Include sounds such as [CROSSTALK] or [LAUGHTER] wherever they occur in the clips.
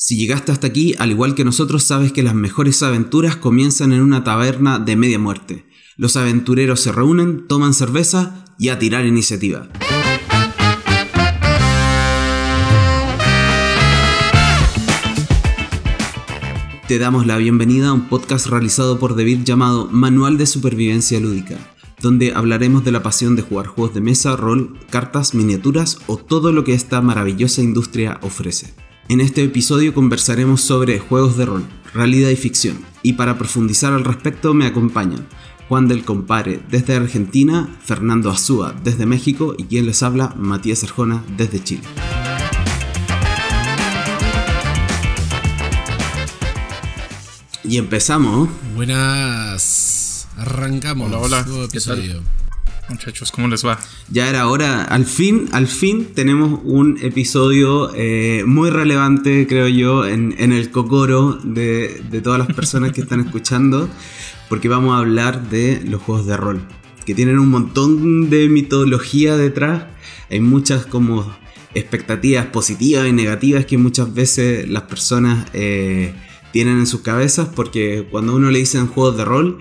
Si llegaste hasta aquí, al igual que nosotros, sabes que las mejores aventuras comienzan en una taberna de media muerte. Los aventureros se reúnen, toman cerveza y a tirar iniciativa. Te damos la bienvenida a un podcast realizado por David llamado Manual de Supervivencia Lúdica, donde hablaremos de la pasión de jugar juegos de mesa, rol, cartas, miniaturas o todo lo que esta maravillosa industria ofrece. En este episodio conversaremos sobre juegos de rol, realidad y ficción, y para profundizar al respecto me acompañan Juan del Compare desde Argentina, Fernando Azúa desde México y quien les habla, Matías Arjona desde Chile. Y empezamos. Buenas. Arrancamos. Hola, hola. Nuevo episodio. Muchachos, ¿cómo les va? Ya era hora, al fin, al fin tenemos un episodio eh, muy relevante, creo yo, en, el cocoro de, de todas las personas que están escuchando, porque vamos a hablar de los juegos de rol, que tienen un montón de mitología detrás, hay muchas como expectativas positivas y negativas que muchas veces las personas eh, tienen en sus cabezas, porque cuando uno le dicen juegos de rol,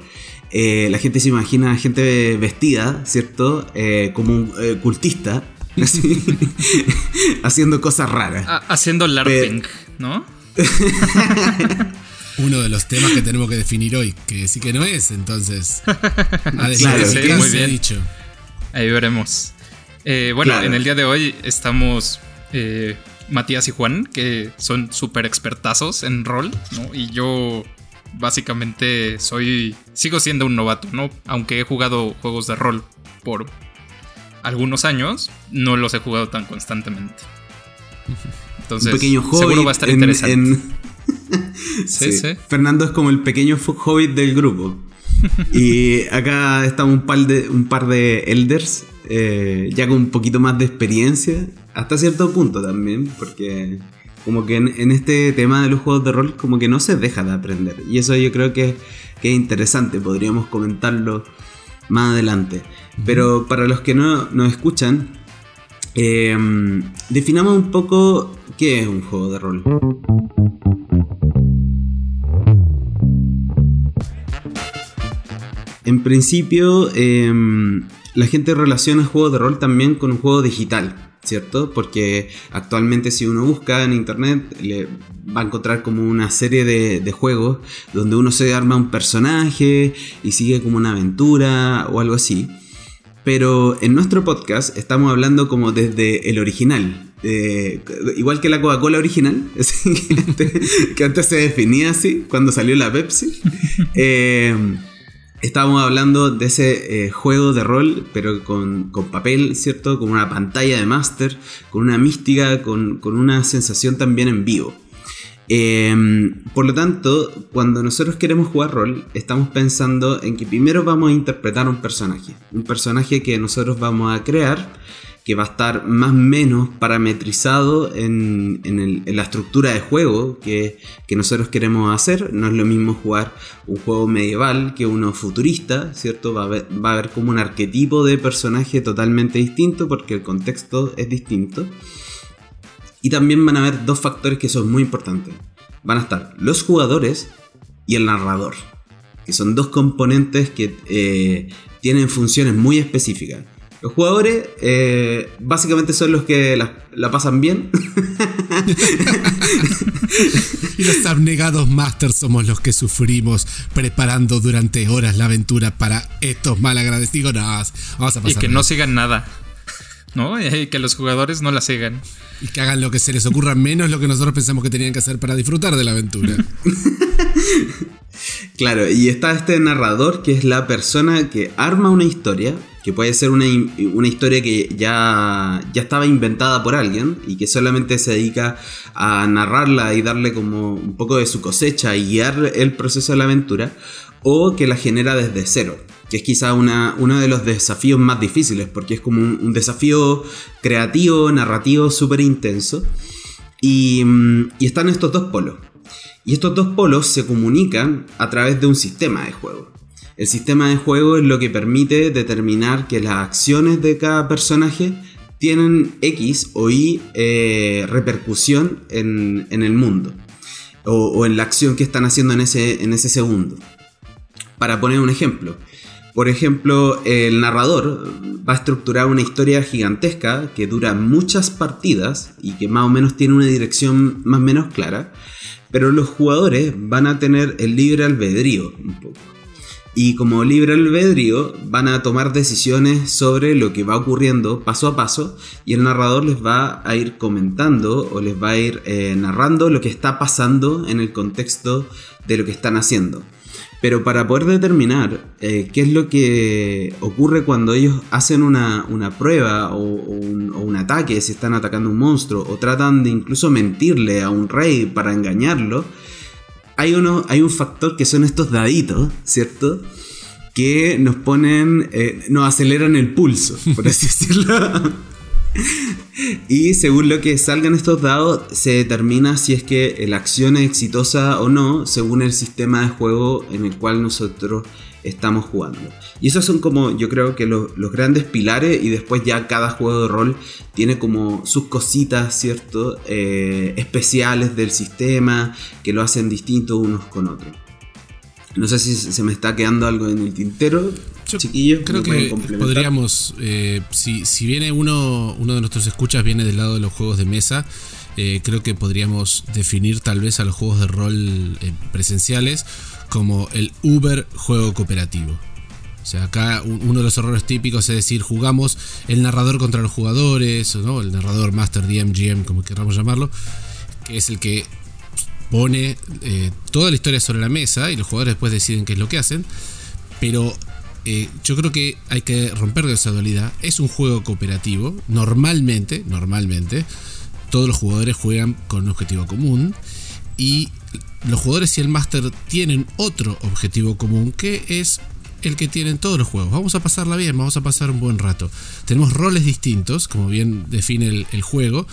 eh, la gente se imagina a gente vestida, ¿cierto? Eh, como un eh, cultista, [LAUGHS] así, haciendo cosas raras. Ah, haciendo LARPing, ¿no? [LAUGHS] Uno de los temas que tenemos que definir hoy, que sí que no es, entonces. [LAUGHS] A Claro, sí, muy bien. dicho. Ahí veremos. Eh, bueno, Claro. en el día de hoy estamos eh, Matías y Juan, que son súper expertazos en rol, ¿no? Y yo básicamente soy. sigo siendo un novato, ¿no? Aunque he jugado juegos de rol por algunos años, no los he jugado tan constantemente. [LAUGHS] Entonces, un pequeño hobbit. seguro va a estar en- interesante. en- [LAUGHS] Sí, sí. Fernando es como el pequeño hobbit del grupo. [LAUGHS] Y acá estamos un par de, un par de elders, eh, ya con un poquito más de experiencia, hasta cierto punto también, porque como que en, en este tema de los juegos de rol como que no se deja de aprender. Y eso yo creo que, que es interesante, podríamos comentarlo más adelante. Pero para los que no nos escuchan, eh, definamos un poco qué es un juego de rol. En principio, em, la gente relaciona juegos de rol también con un juego digital, ¿cierto? Porque actualmente si uno busca en internet, le va a encontrar como una serie de, de juegos donde uno se arma un personaje y sigue como una aventura o algo así. Pero en nuestro podcast estamos hablando como desde el original. eh, igual que la Coca-Cola original, [LAUGHS] así que, antes, que antes se definía así, cuando salió la Pepsi. [LAUGHS] Eh, estábamos hablando de ese eh, juego de rol, pero con, con papel, ¿cierto? Con una pantalla de máster, con una mística, con, con una sensación también en vivo. Eh, por lo tanto, cuando nosotros queremos jugar rol, estamos pensando en que primero vamos a interpretar un personaje. Un personaje que nosotros vamos a crear, que va a estar más o menos parametrizado en, en la estructura de juego que, que nosotros queremos hacer. No es lo mismo jugar un juego medieval que uno futurista, ¿cierto? Va a haber, va a haber como un arquetipo de personaje totalmente distinto porque el contexto es distinto. Y también van a haber dos factores que son muy importantes. Van a estar los jugadores y el narrador, que son dos componentes que eh, tienen funciones muy específicas. Los jugadores eh, básicamente son los que la, la pasan bien. [LAUGHS] Y los abnegados masters somos los que sufrimos preparando durante horas la aventura para estos malagradecidos. No, vamos a Y pasar. que no sigan nada. ¿No? Y que los jugadores no la sigan. y que hagan lo que se les ocurra menos lo que nosotros pensamos que tenían que hacer para disfrutar de la aventura. [LAUGHS] Claro, y está este narrador que es la persona que arma una historia, que puede ser una, una historia que ya, ya estaba inventada por alguien y que solamente se dedica a narrarla y darle como un poco de su cosecha y guiar el proceso de la aventura, o que la genera desde cero, que es quizá una, uno de los desafíos más difíciles, porque es como un, desafío creativo, narrativo súper intenso. Y, mm, y están estos dos polos. Y estos dos polos se comunican a través de un sistema de juego. El sistema de juego es lo que permite determinar que las acciones de cada personaje tienen X o Y eh, repercusión en, en el mundo. o, en la acción que están haciendo en ese, en ese segundo. Para poner un ejemplo. Por ejemplo, el narrador va a estructurar una historia gigantesca que dura muchas partidas y que más o menos tiene una dirección más o menos clara, pero los jugadores van a tener el libre albedrío un poco. Y como libre albedrío van a tomar decisiones sobre lo que va ocurriendo paso a paso y el narrador les va a ir comentando o les va a ir eh, narrando lo que está pasando en el contexto de lo que están haciendo. Pero para poder determinar eh, qué es lo que ocurre cuando ellos hacen una, prueba o, un, o, un, ataque, si están atacando un monstruo, o tratan de incluso mentirle a un rey para engañarlo, hay, uno, hay un factor que son estos daditos, ¿cierto? Que nos ponen, eh, nos aceleran el pulso, por así [LAUGHS] decirlo. Y según lo que salgan estos dados, se determina si es que la acción es exitosa o no, según el sistema de juego en el cual nosotros estamos jugando. Y esos son como yo creo que los, grandes pilares y después ya cada juego de rol tiene como sus cositas, ¿cierto? Eh, especiales del sistema que lo hacen distinto unos con otros. No sé si se me está quedando algo en el tintero. Chiquillos, creo que podríamos, eh, si, si, viene uno, uno de nuestros escuchas viene del lado de los juegos de mesa, eh, creo que podríamos definir tal vez a los juegos de rol presenciales como el Uber juego cooperativo. O sea, acá uno de los errores típicos es decir, jugamos el narrador contra los jugadores, ¿no? el narrador Master DM, GM, como queramos llamarlo, que es el que pone eh, toda la historia sobre la mesa y los jugadores después deciden qué es lo que hacen. Pero eh, yo creo que hay que romper de esa dualidad. Es un juego cooperativo. Normalmente, normalmente, todos los jugadores juegan con un objetivo común. Y los jugadores y el máster tienen otro objetivo común que es el que tienen todos los juegos. Vamos a pasarla bien, vamos a pasar un buen rato. Tenemos roles distintos, como bien define el, juego.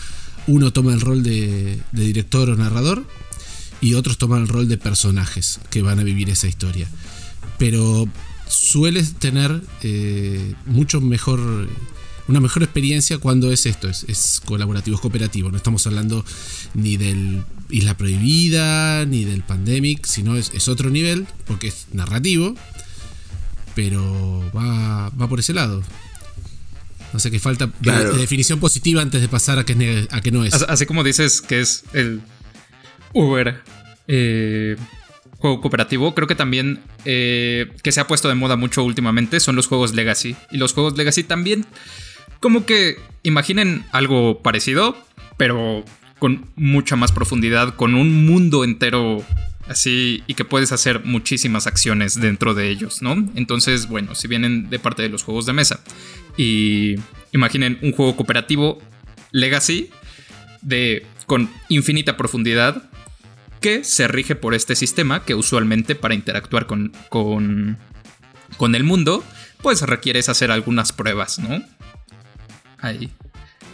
Uno toma el rol de, director o narrador y otros toman el rol de personajes que van a vivir esa historia. Pero sueles tener eh, mucho mejor una mejor experiencia cuando es esto, es, colaborativo, es cooperativo. No estamos hablando ni del Isla Prohibida, ni del Pandemic, sino es, otro nivel, porque es narrativo, pero va, por ese lado. No sé qué falta de, definición positiva antes de pasar a que, a que no es. Así como dices que es el Uber eh, juego cooperativo, creo que también eh, que se ha puesto de moda mucho últimamente son los juegos Legacy. Y los juegos Legacy también como que imaginen algo parecido, pero con mucha más profundidad, con un mundo entero así y que puedes hacer muchísimas acciones dentro de ellos, ¿no? Entonces, bueno, si vienen de parte de los juegos de mesa y imaginen un juego cooperativo Legacy de con infinita profundidad que se rige por este sistema que usualmente para interactuar con, con, con el mundo, pues requieres hacer algunas pruebas, ¿no? ahí.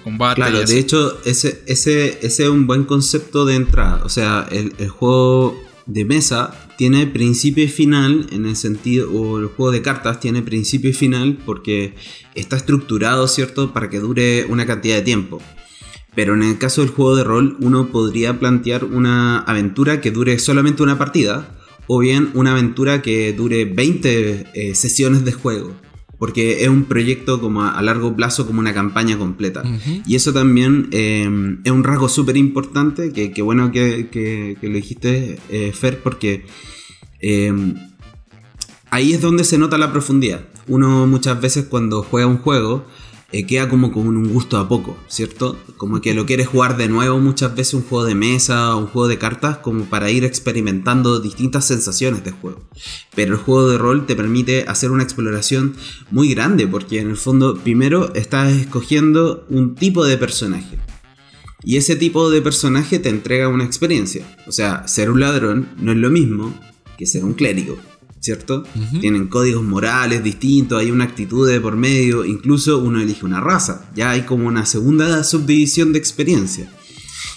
Combate. Claro, de hecho, ese, ese, ese, es un buen concepto de entrada. O sea, el, juego de mesa tiene principio y final en el sentido, o el juego de cartas tiene principio y final porque está estructurado, ¿cierto?, para que dure una cantidad de tiempo. Pero en el caso del juego de rol, uno podría plantear una aventura que dure solamente una partida, o bien una aventura que dure 20 eh, sesiones de juego porque es un proyecto como a, largo plazo, como una campaña completa. Y eso también eh, es un rasgo súper importante, que, bueno que, lo dijiste, eh, Fer, porque eh, ahí es donde se nota la profundidad. Uno muchas veces cuando juega un juego, eh, queda como con un gusto a poco, ¿cierto? Como que lo quieres jugar de nuevo muchas veces un juego de mesa un juego de cartas como para ir experimentando distintas sensaciones de juego. Pero el juego de rol te permite hacer una exploración muy grande porque en el fondo primero estás escogiendo un tipo de personaje. Y ese tipo de personaje te entrega una experiencia. O sea, ser un ladrón no es lo mismo que ser un clérigo. ¿Cierto? Tienen códigos morales distintos, hay una actitud de por medio, incluso uno elige una raza, ya hay como una segunda subdivisión de experiencia.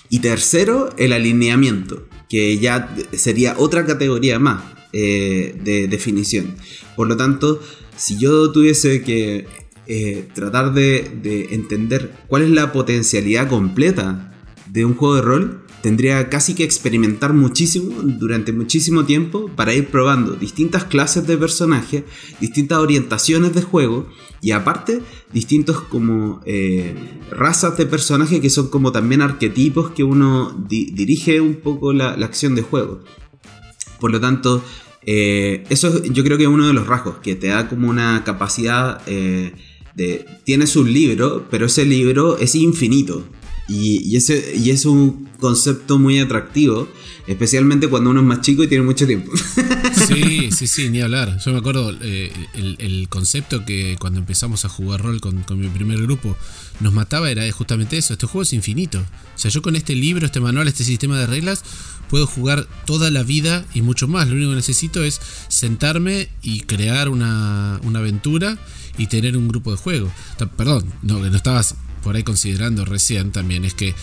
Y tercero, el alineamiento, que ya sería otra categoría más eh, de definición. Por lo tanto, si yo tuviese que eh, tratar de, de entender cuál es la potencialidad completa de un juego de rol, tendría casi que experimentar muchísimo durante muchísimo tiempo para ir probando distintas clases de personajes, distintas orientaciones de juego y aparte distintos como eh, razas de personajes que son como también arquetipos que uno dirige un poco la, acción de juego. Por lo tanto, eh, eso yo creo que es uno de los rasgos, que te da como una capacidad eh, de... Tienes un libro, pero ese libro es infinito. Y, ese, y es un concepto muy atractivo, especialmente cuando uno es más chico y tiene mucho tiempo. Sí, [LAUGHS] sí, sí, ni hablar. Yo me acuerdo eh, el, concepto que cuando empezamos a jugar rol con, mi primer grupo nos mataba era justamente eso, este juego es infinito. O sea, yo con este libro, este manual, este sistema de reglas, puedo jugar toda la vida y mucho más. Lo único que necesito es sentarme y crear una, una aventura y tener un grupo de juego. Perdón, no, no estabas por ahí considerando recién también es que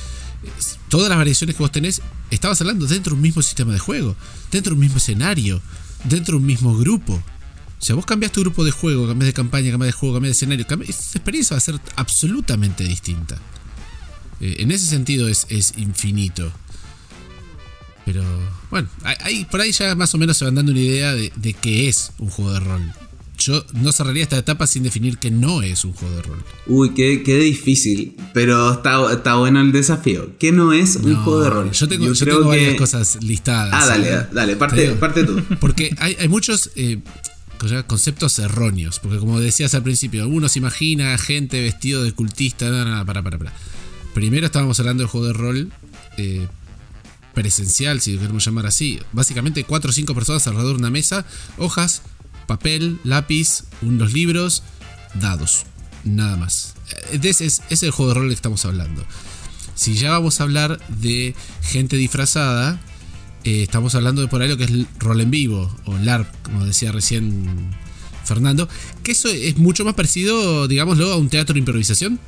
todas las variaciones que vos tenés, estabas hablando dentro de un mismo sistema de juego, dentro de un mismo escenario, dentro de un mismo grupo. O sea, vos cambias tu grupo de juego, cambias de campaña, cambias de juego, cambias de escenario, esa experiencia va a ser absolutamente distinta. Eh, en ese sentido es, es infinito. Pero bueno, ahí, por ahí ya más o menos se van dando una idea de, de qué es un juego de rol yo no cerraría esta etapa sin definir que no es un juego de rol. Uy, qué, difícil. Pero está, está, bueno el desafío. ¿Qué no es un juego de rol? Yo tengo, varias cosas listadas. Ah, dale, ¿eh? dale, parte, parte tú. [LAUGHS] Porque hay, muchos eh, conceptos erróneos. Porque como decías al principio, uno se imagina gente vestido de cultista. No, no, no, para, para, para. Primero estábamos hablando del juego de rol. Eh, presencial, si lo queremos llamar así. Básicamente cuatro o cinco personas alrededor de una mesa, hojas, papel, lápiz, unos libros, dados. Nada más. Ese es, el juego de rol que estamos hablando. Si ya vamos a hablar de gente disfrazada, eh, estamos hablando de por ahí lo que es rol en vivo, o LARP, como decía recién Fernando, que eso es mucho más parecido, digámoslo, a un teatro de improvisación.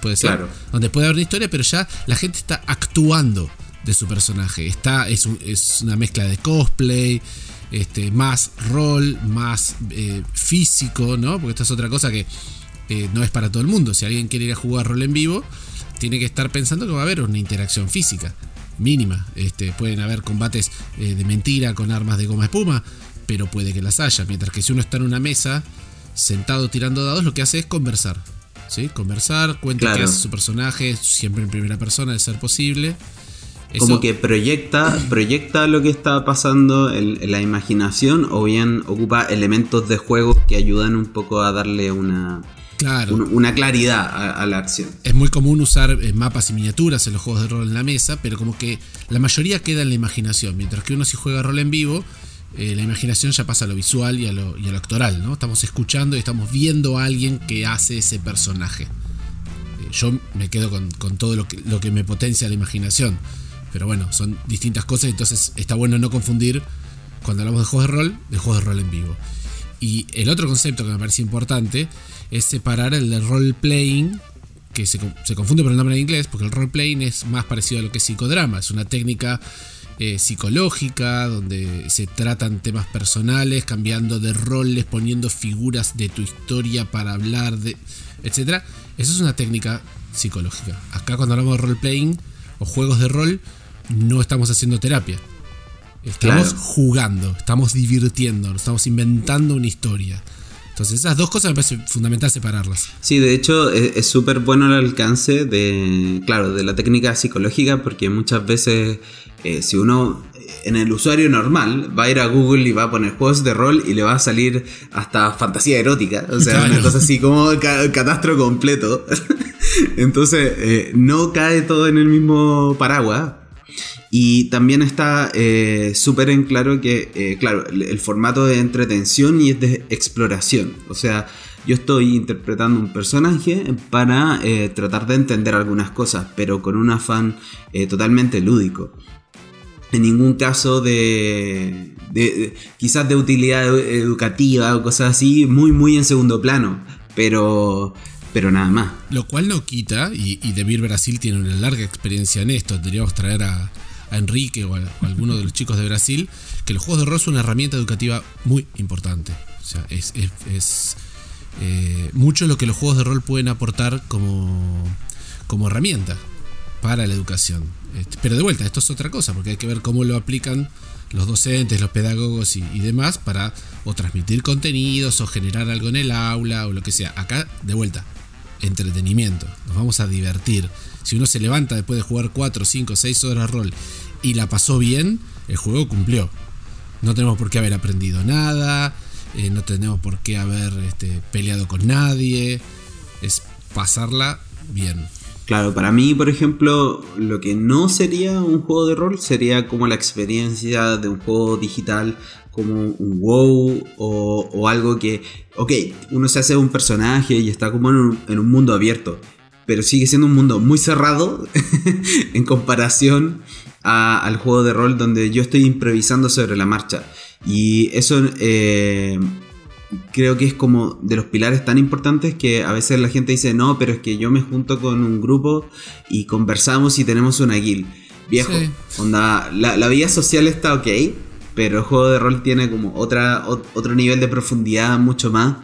Puede ser. Donde puede haber una historia, pero ya la gente está actuando de su personaje. Está, es, es una mezcla de cosplay, este, más rol, más eh, físico, ¿no? Porque esto es otra cosa que eh, no es para todo el mundo. Si alguien quiere ir a jugar rol en vivo, tiene que estar pensando que va a haber una interacción física mínima. Este, pueden haber combates eh, de mentira con armas de goma espuma, pero puede que las haya. Mientras que si uno está en una mesa, sentado tirando dados, lo que hace es conversar. ¿sí? Conversar, cuenta qué hace su personaje, siempre en primera persona, de ser posible. Como que proyecta, proyecta lo que está pasando en, la imaginación o bien ocupa elementos de juego que ayudan un poco a darle una, una claridad a, la acción. Es muy común usar eh, mapas y miniaturas en los juegos de rol en la mesa, pero como que la mayoría queda en la imaginación, mientras que uno si juega rol en vivo, eh, la imaginación ya pasa a lo visual y a lo, y a lo actoral, ¿no? Estamos escuchando y estamos viendo a alguien que hace ese personaje. Eh, yo me quedo con, con todo lo que, lo que me potencia la imaginación. Pero bueno, son distintas cosas, entonces está bueno no confundir cuando hablamos de juegos de rol, de juegos de rol en vivo. Y el otro concepto que me parece importante es separar el de role playing, que se, confunde por el nombre en inglés, porque el role playing es más parecido a lo que es psicodrama, es una técnica eh, psicológica donde se tratan temas personales, cambiando de roles, poniendo figuras de tu historia para hablar de, etc. Eso es una técnica psicológica. Acá cuando hablamos de role playing o juegos de rol, no estamos haciendo terapia. Estamos jugando, estamos divirtiendo, estamos inventando una historia. Entonces esas dos cosas me parece fundamental separarlas. Sí, de hecho es súper bueno el alcance de, claro, de la técnica psicológica porque muchas veces eh, si uno eh, en el usuario normal va a ir a Google y va a poner juegos de rol y le va a salir hasta fantasía erótica, o sea, una cosa así como catastro completo. [LAUGHS] Entonces eh, no cae todo en el mismo paraguas y también está eh, súper en claro que, eh, claro, el, formato de entretención y es de exploración. O sea, yo estoy interpretando un personaje para eh, tratar de entender algunas cosas, pero con un afán totalmente lúdico. En ningún caso de, quizás de utilidad educativa o cosas así, muy, muy en segundo plano. Pero, pero nada más. Lo cual no quita, y, y Debir Brasil tiene una larga experiencia en esto, deberíamos traer a, Enrique o a, alguno de los chicos de Brasil, que los juegos de rol son una herramienta educativa muy importante. O sea, es, eh, mucho lo que los juegos de rol pueden aportar como, como herramienta. para la educación. Este, pero de vuelta, esto es otra cosa, porque hay que ver cómo lo aplican los docentes, los pedagogos y, demás para o transmitir contenidos o generar algo en el aula o lo que sea. Acá, de vuelta, entretenimiento. Nos vamos a divertir. Si uno se levanta después de jugar 4, 5, 6 horas rol y la pasó bien, el juego cumplió. No tenemos por qué haber aprendido nada, eh, no tenemos por qué haber este, peleado con nadie. Es pasarla bien. Claro, para mí, por ejemplo, lo que no sería un juego de rol sería como la experiencia de un juego digital como un WoW o, algo que, ok, uno se hace un personaje y está como en un, mundo abierto, pero sigue siendo un mundo muy cerrado [LAUGHS] en comparación al juego de rol donde yo estoy improvisando sobre la marcha. Y eso eh, creo que es como de los pilares tan importantes que a veces la gente dice, no, pero es que yo me junto con un grupo y conversamos y tenemos una guild. Viejo, onda, la, la, vida social está ok, pero el juego de rol tiene como otra, otro nivel de profundidad mucho más.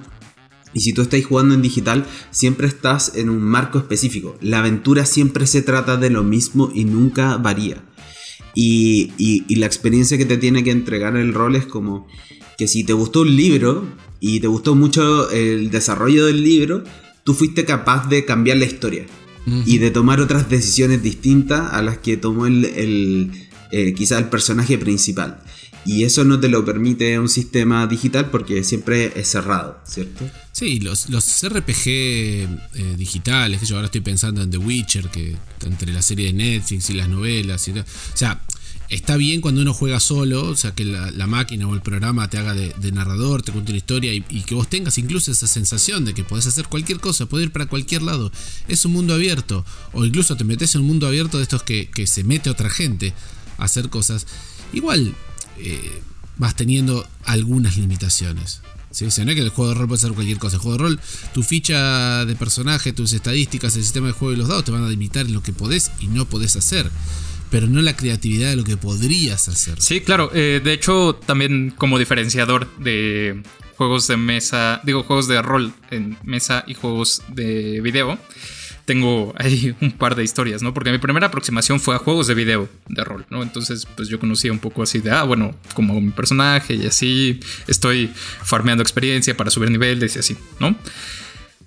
Y si tú estás jugando en digital, siempre estás en un marco específico. La aventura siempre se trata de lo mismo y nunca varía. Y, y la experiencia que te tiene que entregar el rol es como que si te gustó un libro, y te gustó mucho el desarrollo del libro, tú fuiste capaz de cambiar la historia y de tomar otras decisiones distintas a las que tomó el, el eh, quizá el personaje principal. Y eso no te lo permite un sistema digital porque siempre es cerrado, ¿cierto? Sí, los, los RPG eh, digitales, que yo ahora estoy pensando en The Witcher, que entre la serie de Netflix y las novelas y O sea, está bien cuando uno juega solo, o sea, que la, máquina o el programa te haga de, narrador, te cuente una historia y, que vos tengas incluso esa sensación de que podés hacer cualquier cosa, podés ir para cualquier lado. Es un mundo abierto. O incluso te metes en un mundo abierto de estos que, se mete otra gente a hacer cosas. Igual eh, vas teniendo algunas limitaciones. ¿sí? No es que el juego de rol puede hacer cualquier cosa. El juego de rol, tu ficha de personaje, tus estadísticas, el sistema de juego y los dados te van a limitar en lo que podés y no podés hacer pero no la creatividad de lo que podrías hacer. Sí, claro. Eh, de hecho, también como diferenciador de juegos de mesa, digo, juegos de rol en mesa y juegos de video, tengo [LAUGHS] ahí un par de historias, ¿no? Porque mi primera aproximación fue a juegos de video de rol, ¿no? Entonces, pues yo conocía un poco así de, ah, bueno, como mi personaje y así, estoy farmeando experiencia para subir niveles y así, ¿no?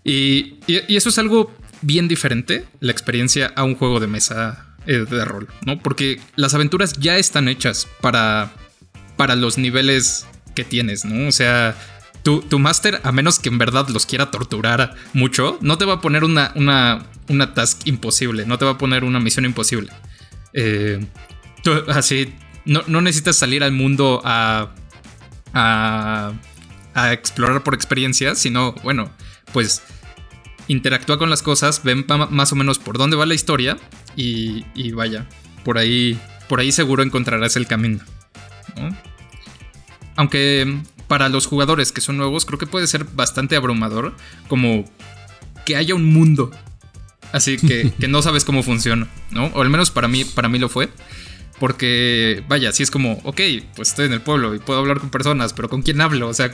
Y, y eso es algo bien diferente, la experiencia a un juego de mesa eh, de rol, ¿no? Porque las aventuras ya están hechas para, para los niveles que tienes, ¿no? O sea, tu, tu máster, a menos que en verdad los quiera torturar mucho, no te va a poner una, una, una task imposible, no te va a poner una misión imposible. Eh, así, no, no, necesitas salir al mundo a, a, a explorar por experiencia, sino, bueno, pues interactúa con las cosas, ven más o menos por dónde va la historia y, vaya, por ahí, por ahí seguro encontrarás el camino. Aunque para los jugadores que son nuevos creo que puede ser bastante abrumador como que haya un mundo así que, [LAUGHS] que no sabes cómo funciona, ¿no? O al menos para mí, para mí lo fue. Porque, vaya, si es como, ok, pues estoy en el pueblo y puedo hablar con personas, pero ¿con quién hablo? O sea,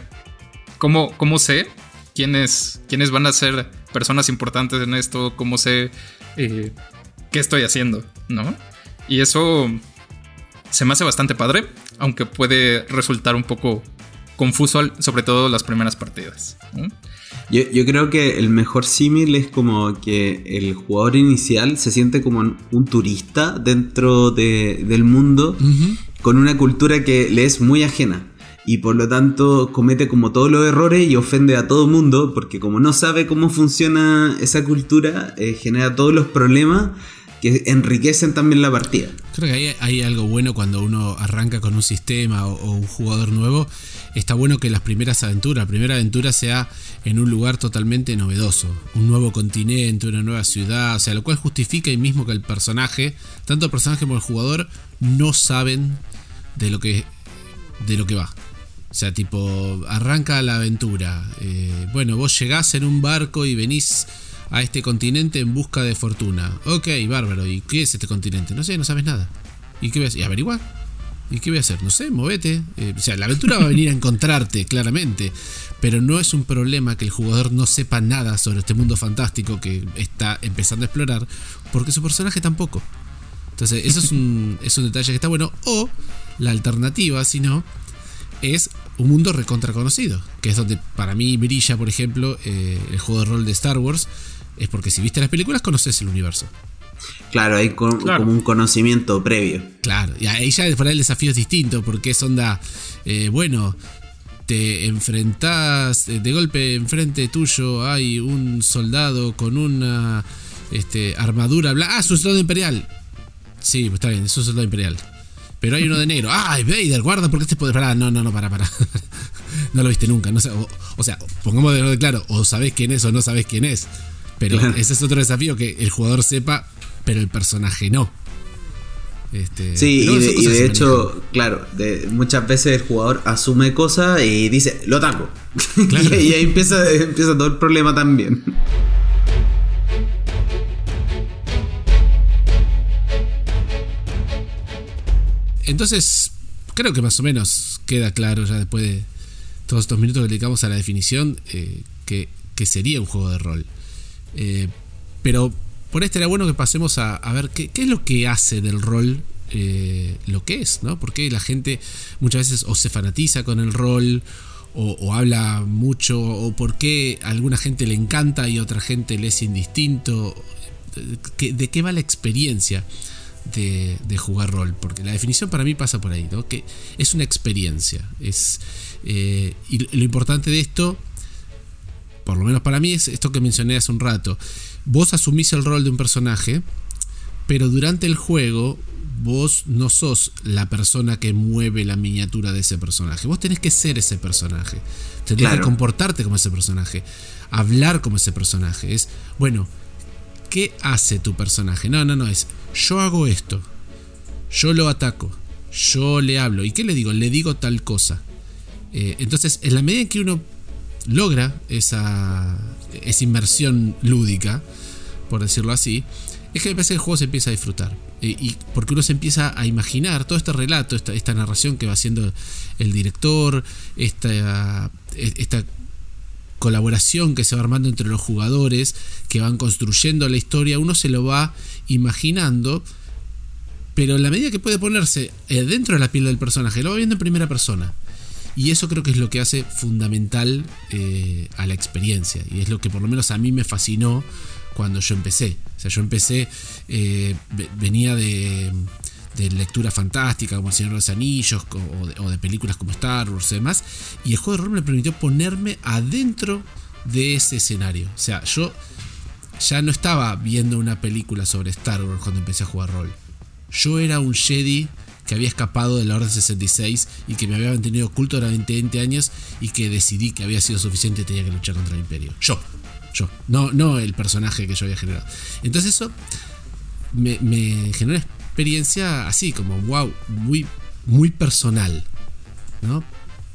¿cómo, cómo sé quiénes, quiénes van a ser personas importantes en esto? ¿Cómo sé eh, qué estoy haciendo, ¿no? Y eso se me hace bastante padre, aunque puede resultar un poco confuso, sobre todo las primeras partidas. Yo, creo que el mejor símil es como que el jugador inicial se siente como un turista dentro del mundo con una cultura que le es muy ajena. Y por lo tanto comete como todos los errores y ofende a todo mundo porque como no sabe cómo funciona esa cultura, eh, genera todos los problemas que enriquecen también la partida. Creo que ahí hay algo bueno cuando uno arranca con un sistema o, un jugador nuevo. Está bueno que las primeras aventuras, la primera aventura sea en un lugar totalmente novedoso, un nuevo continente, una nueva ciudad, o sea, lo cual justifica y mismo que el personaje, tanto el personaje como el jugador, no saben de lo que, de lo que va. O sea, tipo, arranca la aventura. Eh, bueno, vos llegás en un barco y venís a este continente en busca de fortuna. Ok, bárbaro. ¿Y qué es este continente? No sé, no sabes nada. ¿Y qué ves? Y averiguar. ¿Y qué voy a hacer? No sé, movete. Eh, o sea, la aventura va a venir a encontrarte, [LAUGHS] claramente. Pero no es un problema que el jugador no sepa nada sobre este mundo fantástico que está empezando a explorar, porque su personaje tampoco. Entonces, eso es un, es un detalle que está bueno. O la alternativa, si no, es un mundo recontra conocido, que es donde para mí brilla, por ejemplo, eh, el juego de rol de Star Wars, es porque si viste las películas conoces el universo. Claro, hay como un conocimiento previo. Claro, y ahí ya fuera el desafío es distinto, porque es onda, eh, bueno, te enfrentás, eh, de golpe enfrente tuyo hay un soldado con una este, armadura blanca. Ah, es un soldado imperial. Sí, pues está bien, es un soldado imperial. Pero hay uno de negro. ¡Ay, Vader! Guarda porque este puede. Pará, no, no, no, para, para. [LAUGHS] no lo viste nunca. No sé, o, sea, pongamos de claro, o sabés quién es o no sabés quién es. Pero ese es otro desafío que el jugador sepa pero el personaje no. Este, sí, y de, hecho, claro, muchas veces el jugador asume cosas y dice, lo tango. [LAUGHS] y, ahí empieza, empieza todo el problema también. Entonces, creo que más o menos queda claro ya después de todos estos minutos que dedicamos a la definición eh, que, sería un juego de rol. Eh, pero por este era bueno que pasemos a, ver qué, es lo que hace del rol eh, lo que es, ¿no? Porque la gente muchas veces o se fanatiza con el rol o, habla mucho, o por qué a alguna gente le encanta y otra gente le es indistinto. ¿De qué va la experiencia de, jugar rol? Porque la definición para mí pasa por ahí, ¿no? Que es una experiencia. Es, eh, y lo importante de esto, por lo menos para mí, es esto que mencioné hace un rato vos asumís el rol de un personaje, pero durante el juego vos no sos la persona que mueve la miniatura de ese personaje. Vos tenés que ser ese personaje. Tenés que comportarte como ese personaje. Hablar como ese personaje. Es, bueno, ¿qué hace tu personaje? No, no, no, es, yo hago esto. Yo lo ataco. Yo le hablo. ¿Y qué le digo? Le digo tal cosa. Eh, entonces, en la medida en que uno logra esa, esa inmersión lúdica, por decirlo así, es que a veces el juego se empieza a disfrutar. Y, porque uno se empieza a imaginar todo este relato, esta, esta narración que va haciendo el director, esta, esta colaboración que se va armando entre los jugadores, que van construyendo la historia, uno se lo va imaginando, pero en la medida que puede ponerse eh, dentro de la piel del personaje, lo va viendo en primera persona. Y eso creo que es lo que hace fundamental eh, a la experiencia. Y es lo que por lo menos a mí me fascinó cuando yo empecé. O sea, yo empecé, eh, venía de, lectura fantástica como El Señor de los Anillos o de, películas como Star Wars y demás. Y el juego de rol me permitió ponerme adentro de ese escenario. O sea, yo ya no estaba viendo una película sobre Star Wars cuando empecé a jugar rol. Yo era un Jedi que había escapado de la Orden 66 y que me había mantenido oculto durante 20 años y que decidí que había sido suficiente y tenía que luchar contra el imperio. Yo, yo, no, no el personaje que yo había generado. Entonces eso me, generó una experiencia así, como wow, muy, muy personal. ¿no?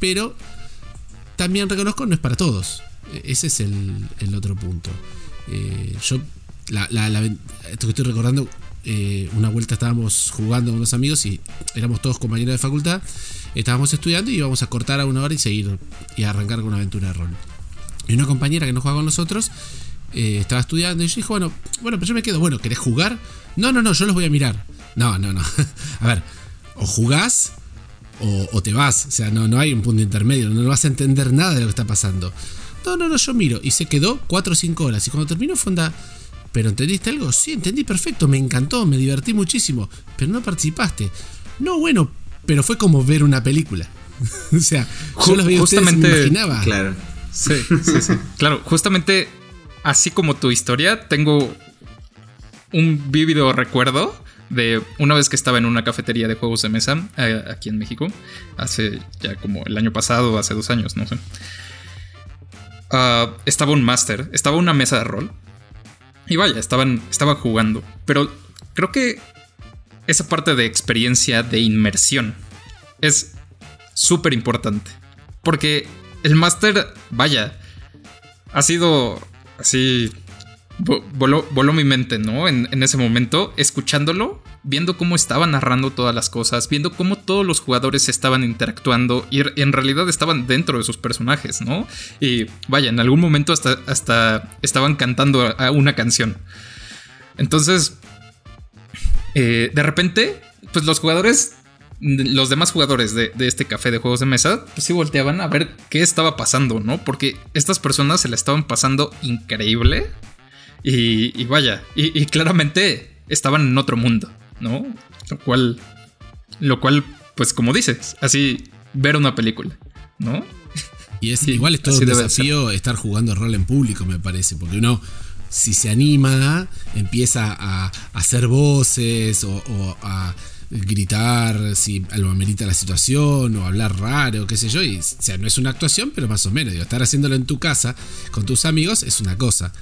Pero también reconozco, no es para todos. E, ese es el, otro punto. Eh, yo, la, esto que estoy recordando, eh, una vuelta estábamos jugando con unos amigos y éramos todos compañeros de facultad. Estábamos estudiando y íbamos a cortar a una hora y seguir y arrancar con una aventura de rol. Y una compañera que no jugaba con nosotros eh, estaba estudiando y yo dije, bueno, bueno, pero yo me quedo, bueno, ¿querés jugar? No, no, no, yo los voy a mirar. No, no, no. [LAUGHS] a ver, o jugás o, te vas. O sea, no, no hay un punto intermedio, no vas a entender nada de lo que está pasando. No, no, no, yo miro. Y se quedó 4 o 5 horas. Y cuando terminó fue onda ¿Pero entendiste algo? Sí, entendí perfecto, me encantó, me divertí muchísimo, pero no participaste. No, bueno, pero fue como ver una película. [LAUGHS] o sea, yo los vi justamente, me imaginaba. Claro. Sí, sí, sí. [LAUGHS] claro, justamente así como tu historia, tengo un vívido recuerdo de una vez que estaba en una cafetería de juegos de mesa eh, aquí en México, hace ya como el año pasado, hace dos años, no sé. Ah, estaba un máster, estaba una mesa de rol y vaya, estaban, estaban jugando. Pero creo que esa parte de experiencia, de inmersión, es súper importante. Porque el máster, vaya, ha sido así... Voló, voló mi mente, ¿no? En, en, ese momento, escuchándolo, viendo cómo estaban narrando todas las cosas, viendo cómo todos los jugadores estaban interactuando y en realidad estaban dentro de sus personajes, ¿no? Y vaya, en algún momento hasta, hasta estaban cantando una canción. Entonces, eh, de repente, pues los jugadores los demás jugadores de, este café de juegos de mesa, pues sí volteaban a ver qué estaba pasando, ¿no? Porque estas personas se la estaban pasando increíble. Y, vaya, y, claramente estaban en otro mundo, ¿no? Lo cual, lo cual, pues como dices, así ver una película, ¿no? Y es igual es todo un desafío estar jugando rol en público, me parece, porque uno si se anima, empieza a, hacer voces o a gritar si lo amerita la situación o hablar raro, qué sé yo. Y, o sea, no es una actuación, pero más o menos. Digo, estar haciéndolo en tu casa con tus amigos es una cosa.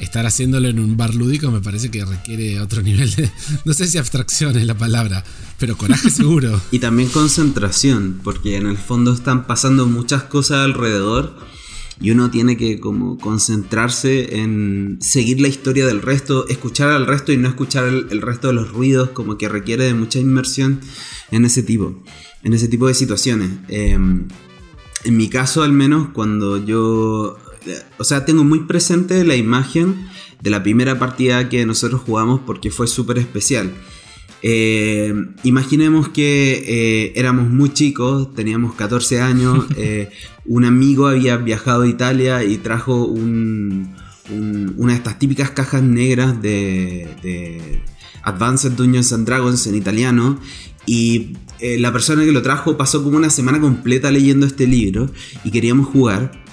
Estar haciéndolo en un bar lúdico me parece que requiere otro nivel de. No sé si abstracción es la palabra, pero coraje [LAUGHS] seguro. y también concentración, porque en el fondo están pasando muchas cosas alrededor y uno tiene que como concentrarse en seguir la historia del resto, escuchar al resto y no escuchar el, resto de los ruidos, como que requiere de mucha inmersión en ese tipo, en ese tipo de situaciones. Em, en mi caso al menos, cuando yo, o sea, tengo muy presente la imagen de la primera partida que nosotros jugamos porque fue súper especial. Eh, imaginemos que eh, éramos muy chicos, teníamos 14 años, [LAUGHS] eh, un amigo había viajado a Italia y trajo una de estas típicas cajas negras de, Advanced Dungeons and Dragons en italiano y la persona que lo trajo pasó como una semana completa leyendo este libro y queríamos jugar.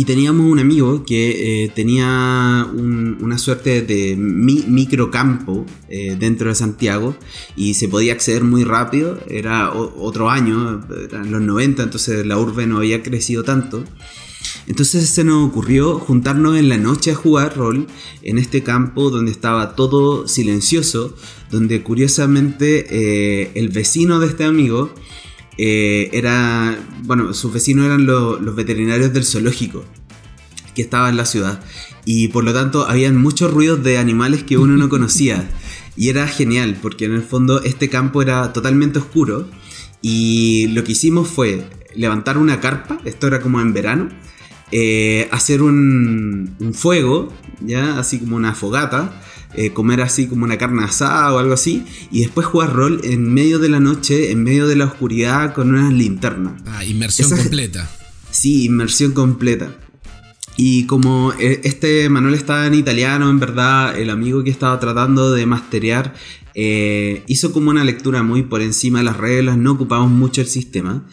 Y teníamos un amigo que eh, tenía una suerte de microcampo eh, dentro de Santiago y se podía acceder muy rápido. Era otro año, eran los 90, entonces la urbe no había crecido tanto. Entonces se nos ocurrió juntarnos en la noche a jugar rol en este campo donde estaba todo silencioso, donde curiosamente eh, el vecino de este amigo eh, era, bueno, sus vecinos eran los veterinarios del zoológico que estaba en la ciudad. Y por lo tanto habían muchos ruidos de animales que uno no [LAUGHS] conocía. Y era genial porque en el fondo este campo era totalmente oscuro. Y lo que hicimos fue levantar una carpa, esto era como en verano, eh, hacer un, un, fuego, ya así como una fogata eh, comer así como una carne asada o algo así, y después jugar rol en medio de la noche, en medio de la oscuridad con una linterna. Ah, inmersión completa. Sí, inmersión completa. Y como eh, este manual estaba en italiano, en verdad, el amigo que estaba tratando de masterear eh, hizo como una lectura muy por encima de las reglas, no ocupamos mucho el sistema,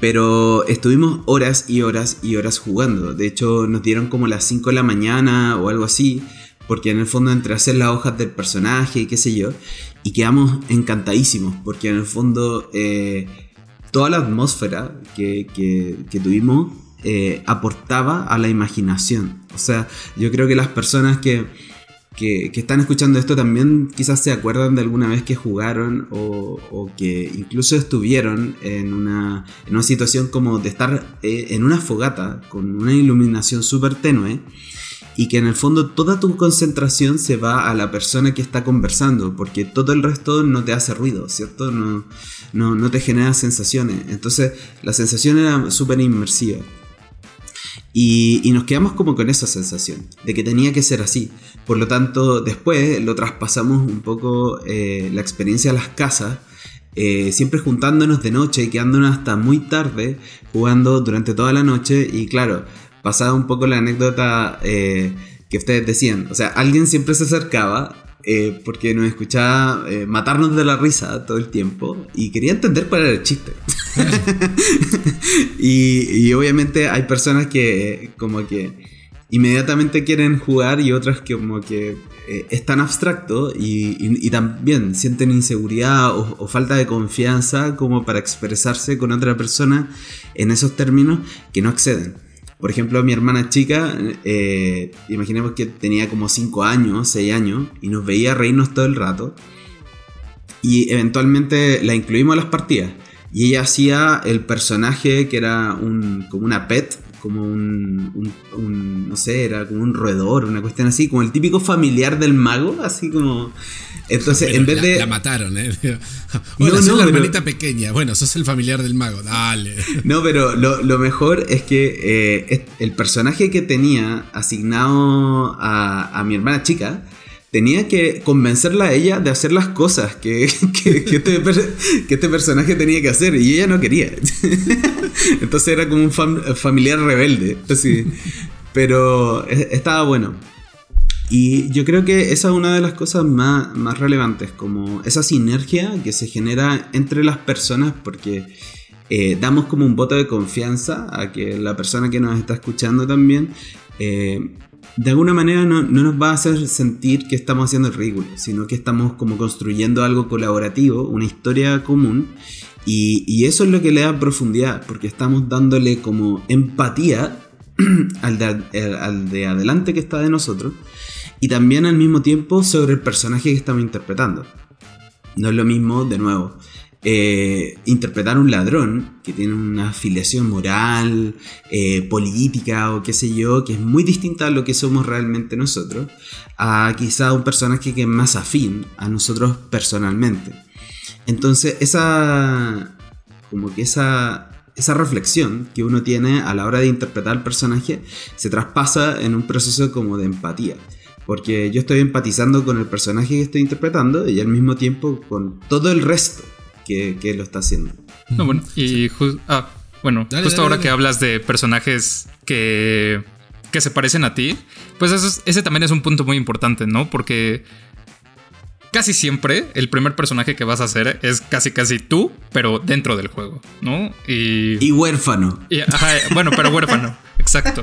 pero estuvimos horas y horas y horas jugando. De hecho, nos dieron como las 5 de la mañana o algo así, porque en el fondo entre hacer las hojas del personaje y qué sé yo, y quedamos encantadísimos, porque en el fondo eh, toda la atmósfera que, tuvimos eh, aportaba a la imaginación. O sea, yo creo que las personas que, que, están escuchando esto también quizás se acuerdan de alguna vez que jugaron o, que incluso estuvieron en una, en una, situación como de estar eh, en una fogata con una iluminación súper tenue y que en el fondo toda tu concentración se va a la persona que está conversando, porque todo el resto no te hace ruido, ¿cierto? No, no, te genera sensaciones. Entonces la sensación era súper inmersiva. Y, nos quedamos como con esa sensación, de que tenía que ser así. Por lo tanto, después lo traspasamos un poco eh, la experiencia a las casas, eh, siempre juntándonos de noche y quedándonos hasta muy tarde, jugando durante toda la noche. Y claro, pasaba un poco la anécdota eh, que ustedes decían. O sea, alguien siempre se acercaba eh, porque nos escuchaba eh, matarnos de la risa todo el tiempo y quería entender cuál era el chiste. [LAUGHS] y, obviamente hay personas que como que inmediatamente quieren jugar y otras que como que es tan abstracto y, también sienten inseguridad o, falta de confianza como para expresarse con otra persona en esos términos que no acceden. Por ejemplo, mi hermana chica, eh, imaginemos que tenía como 5 años, 6 años, y nos veía reírnos todo el rato. Y eventualmente la incluimos a las partidas. Y ella hacía el personaje que era un, como una pet, como un, un, no sé, era como un roedor, una cuestión así, como el típico familiar del mago, así como Entonces, en vez de. La mataron, ¿eh? [LAUGHS] Bueno, no, no, la hermanita pequeña. Bueno, sos el familiar del mago, dale. No, pero lo, mejor es que eh, el personaje que tenía asignado a, mi hermana chica tenía que convencerla a ella de hacer las cosas que, [LAUGHS] este, que, este, personaje tenía que hacer y ella no quería. [LAUGHS] Entonces era como un familiar rebelde. pero estaba bueno. Y yo creo que esa es una de las cosas más, más relevantes, como esa sinergia que se genera entre las personas porque eh, damos como un voto de confianza a que la persona que nos está escuchando también eh, de alguna manera no, nos va a hacer sentir que estamos haciendo el ridículo, sino que estamos como construyendo algo colaborativo, una historia común. Y, y eso es lo que le da profundidad, porque estamos dándole como empatía [CLEARS THROAT] al de, al de adelante que está de nosotros y también al mismo tiempo sobre el personaje que estamos interpretando. No es lo mismo, de nuevo, eh, interpretar un ladrón que tiene una afiliación moral, eh, política o qué sé yo, que es muy distinta a lo que somos realmente nosotros, a quizá un personaje que es más afín a nosotros personalmente. Entonces, esa. como que esa. Esa reflexión que uno tiene a la hora de interpretar al personaje se traspasa en un proceso como de empatía porque yo estoy empatizando con el personaje que estoy interpretando y al mismo tiempo con todo el resto que, que lo está haciendo. No, bueno, y ah, bueno, justo ahora que hablas de personajes que, que se parecen a ti, pues eso ese también es un punto muy importante, ¿no? Porque casi siempre el primer personaje que vas a hacer es casi casi tú, pero dentro del juego, ¿no? Y, y huérfano. bueno, pero huérfano, [LAUGHS] exacto.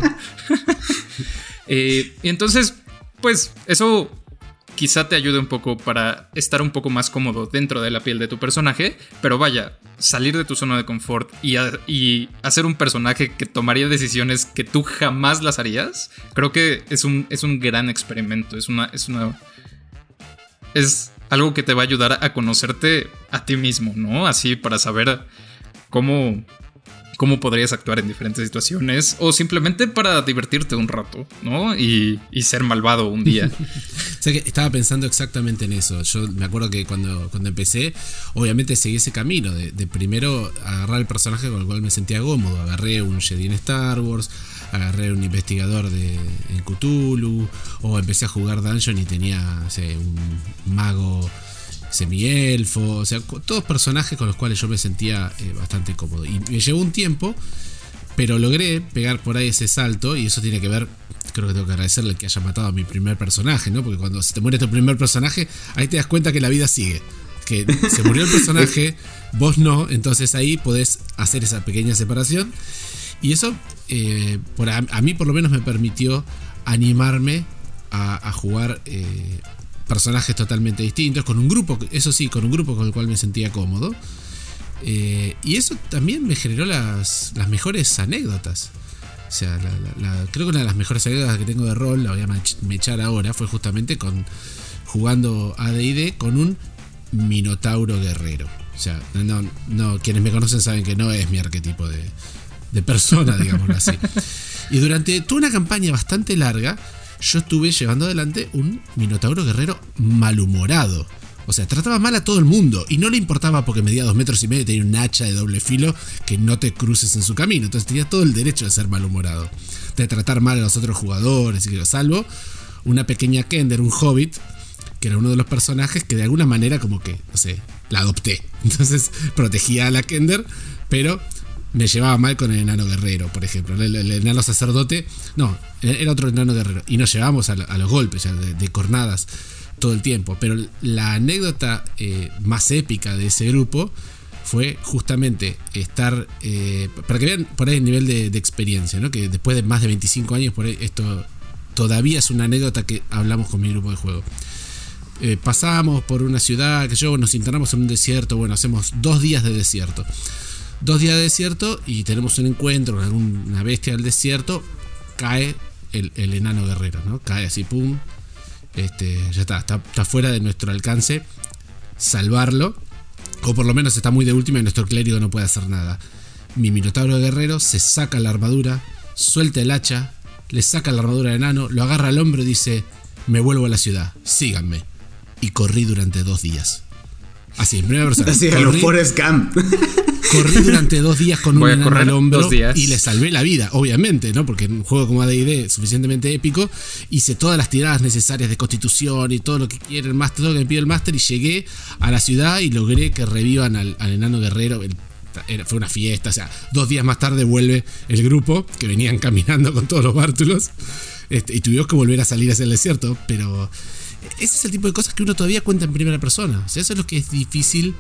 [LAUGHS] y entonces, pues eso quizá te ayude un poco para estar un poco más cómodo dentro de la piel de tu personaje, pero vaya, salir de tu zona de confort y, hacer un personaje que tomaría decisiones que tú jamás las harías, creo que es un, es un gran experimento, es una, es una... Es algo que te va a ayudar a conocerte a ti mismo, ¿no? Así para saber cómo cómo podrías actuar en diferentes situaciones o simplemente para divertirte un rato, ¿no? Y, ser malvado un día. [LAUGHS] que estaba pensando exactamente en eso. Yo me acuerdo que cuando, cuando empecé, obviamente seguí ese camino de, primero agarrar el personaje con el cual me sentía cómodo. Agarré un Jedi en Star Wars, agarré un investigador de, en Cthulhu, o empecé a jugar Dungeon y tenía un mago semielfo, o sea, todos personajes con los cuales yo me sentía eh, bastante cómodo. Y me llevó un tiempo, pero logré pegar por ahí ese salto y eso tiene que ver, creo que tengo que agradecerle que haya matado a mi primer personaje, ¿no? Porque cuando se te muere tu primer personaje, ahí te das cuenta que la vida sigue. Que se murió el personaje, [LAUGHS] vos no, entonces ahí podés hacer esa pequeña separación. Y eso, eh, por a, mí por lo menos me permitió animarme a, jugar eh, personajes totalmente distintos, con un grupo, eso sí, con un grupo con el cual me sentía cómodo. Eh, y eso también me generó las, las mejores anécdotas. O sea, creo que una de las mejores anécdotas que tengo de rol, la voy a echar ahora, fue justamente con jugando ADD con un Minotauro guerrero. O sea, no, no, quienes me conocen saben que no es mi arquetipo de, de persona, digámoslo así. [LAUGHS] Y durante toda una campaña bastante larga, yo estuve llevando adelante un Minotauro guerrero malhumorado. O sea, trataba mal a todo el mundo y no le importaba porque medía dos metros y medio y tenía un hacha de doble filo que no te cruces en su camino. Entonces tenía todo el derecho de ser malhumorado, de tratar mal a los otros jugadores y que salvo una pequeña Kender, un hobbit, que era uno de los personajes que de alguna manera como que, no sé, la adopté. [LAUGHS] Entonces protegía a la Kender, pero me llevaba mal con el enano guerrero, por ejemplo. El, enano sacerdote, no, era otro enano guerrero. Y nos llevamos a, los golpes, ya de, cornadas todo el tiempo. Pero la anécdota eh, más épica de ese grupo fue justamente estar, eh, para que vean por ahí el nivel de, experiencia, ¿no? que después de más de 25 años, por ahí esto todavía es una anécdota que hablamos con mi grupo de juego. Eh, pasamos por una ciudad, que yo nos internamos en un desierto, bueno, hacemos dos días de desierto dos días de desierto y tenemos un encuentro con alguna bestia del desierto, cae el, enano guerrero, ¿no? Cae así, pum. Este, ya está, está, fuera de nuestro alcance salvarlo. O por lo menos está muy de última y nuestro clérigo no puede hacer nada. Mi minotauro guerrero se saca la armadura, suelta el hacha, le saca la armadura al enano, lo agarra al hombro y dice, me vuelvo a la ciudad, síganme. y corrí durante dos días. Así, en primera persona. Así, corrí, los Forrest Gump. corrí durante dos días con Voy un enano al hombro dos días. y le salvé la vida, obviamente, ¿no? Porque en un juego como AD&D suficientemente épico, hice todas las tiradas necesarias de constitución y todo lo que quiere el máster, todo lo que me pide el máster y llegué a la ciudad y logré que revivan al, al enano guerrero. El- era- fue una fiesta, o sea, dos días más tarde vuelve el grupo que venían caminando con todos los bártulos este, y tuvimos que volver a salir hacia el desierto, pero ese es el tipo de cosas que uno todavía cuenta en primera persona. O sea, eso es lo que es difícil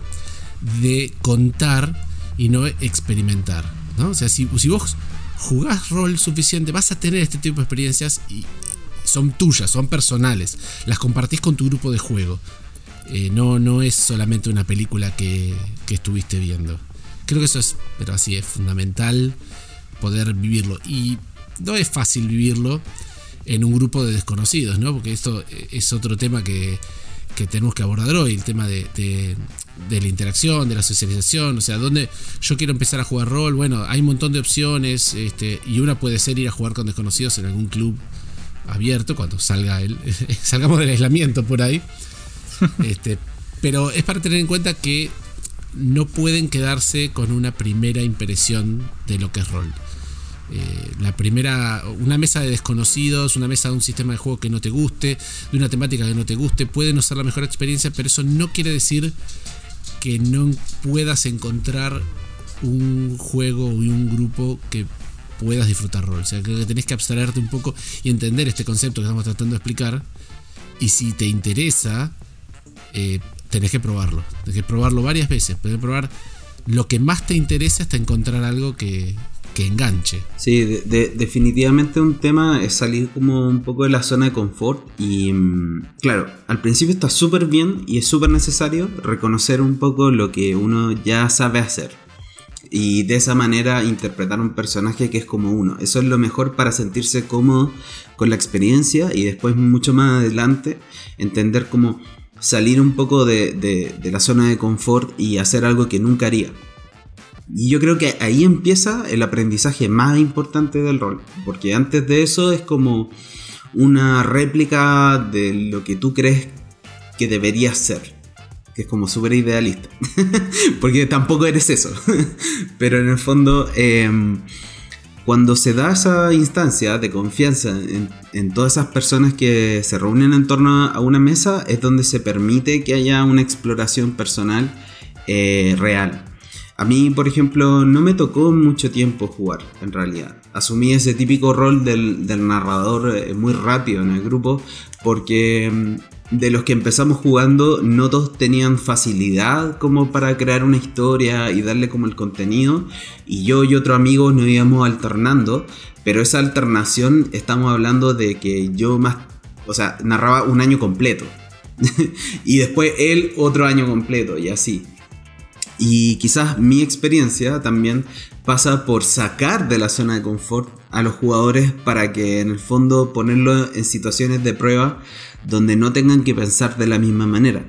de contar y no experimentar. ¿no? O sea, si, vos jugás rol suficiente, vas a tener este tipo de experiencias y son tuyas, son personales. Las compartís con tu grupo de juego. Eh, no, no es solamente una película que, que estuviste viendo. Creo que eso es, pero así es fundamental poder vivirlo. Y no es fácil vivirlo en un grupo de desconocidos, ¿no? Porque esto es otro tema que, que tenemos que abordar hoy, el tema de, de- de la interacción, de la socialización, o sea, donde yo quiero empezar a jugar rol, bueno, hay un montón de opciones, este, y una puede ser ir a jugar con desconocidos en algún club abierto cuando salga el, [LAUGHS] salgamos del aislamiento por ahí. [LAUGHS] Este, pero es para tener en cuenta que no pueden quedarse con una primera impresión de lo que es rol. Eh, la primera, una mesa de desconocidos, una mesa de un sistema de juego que no te guste, de una temática que no te guste, puede no ser la mejor experiencia, pero eso no quiere decir que no puedas encontrar un juego y un grupo que puedas disfrutar rol. O sea, creo que tenés que abstraerte un poco y entender este concepto que estamos tratando de explicar. Y si te interesa, eh, tenés que probarlo. Tenés que probarlo varias veces. Tenés que probar lo que más te interesa hasta encontrar algo que, que enganche. Sí, de- de- definitivamente un tema es salir como un poco de la zona de confort y mm, claro, al principio está súper bien y es súper necesario reconocer un poco lo que uno ya sabe hacer y de esa manera interpretar un personaje que es como uno. Eso es lo mejor para sentirse cómodo con la experiencia y después mucho más adelante entender cómo salir un poco de la zona de confort y hacer algo que nunca haría. Y yo creo que ahí empieza el aprendizaje más importante del rol, porque antes de eso es como una réplica de lo que tú crees que deberías ser, que es como súper idealista, [LAUGHS] porque tampoco eres eso, [LAUGHS] pero en el fondo em, cuando se da esa instancia de confianza en, todas esas personas que se reúnen en torno a una mesa, es donde se permite que haya una exploración personal eh, real. A mí, por ejemplo, no me tocó mucho tiempo jugar, en realidad. Asumí ese típico rol del, narrador eh, muy rápido en el grupo, porque mm, de los que empezamos jugando, no todos tenían facilidad como para crear una historia y darle como el contenido. Y yo y otro amigo nos íbamos alternando, pero esa alternación estamos hablando de que yo más, o sea, narraba un año completo. [LAUGHS] y después él otro año completo y así. Y quizás mi experiencia también pasa por sacar de la zona de confort a los jugadores para que en el fondo ponerlo en situaciones de prueba donde no tengan que pensar de la misma manera.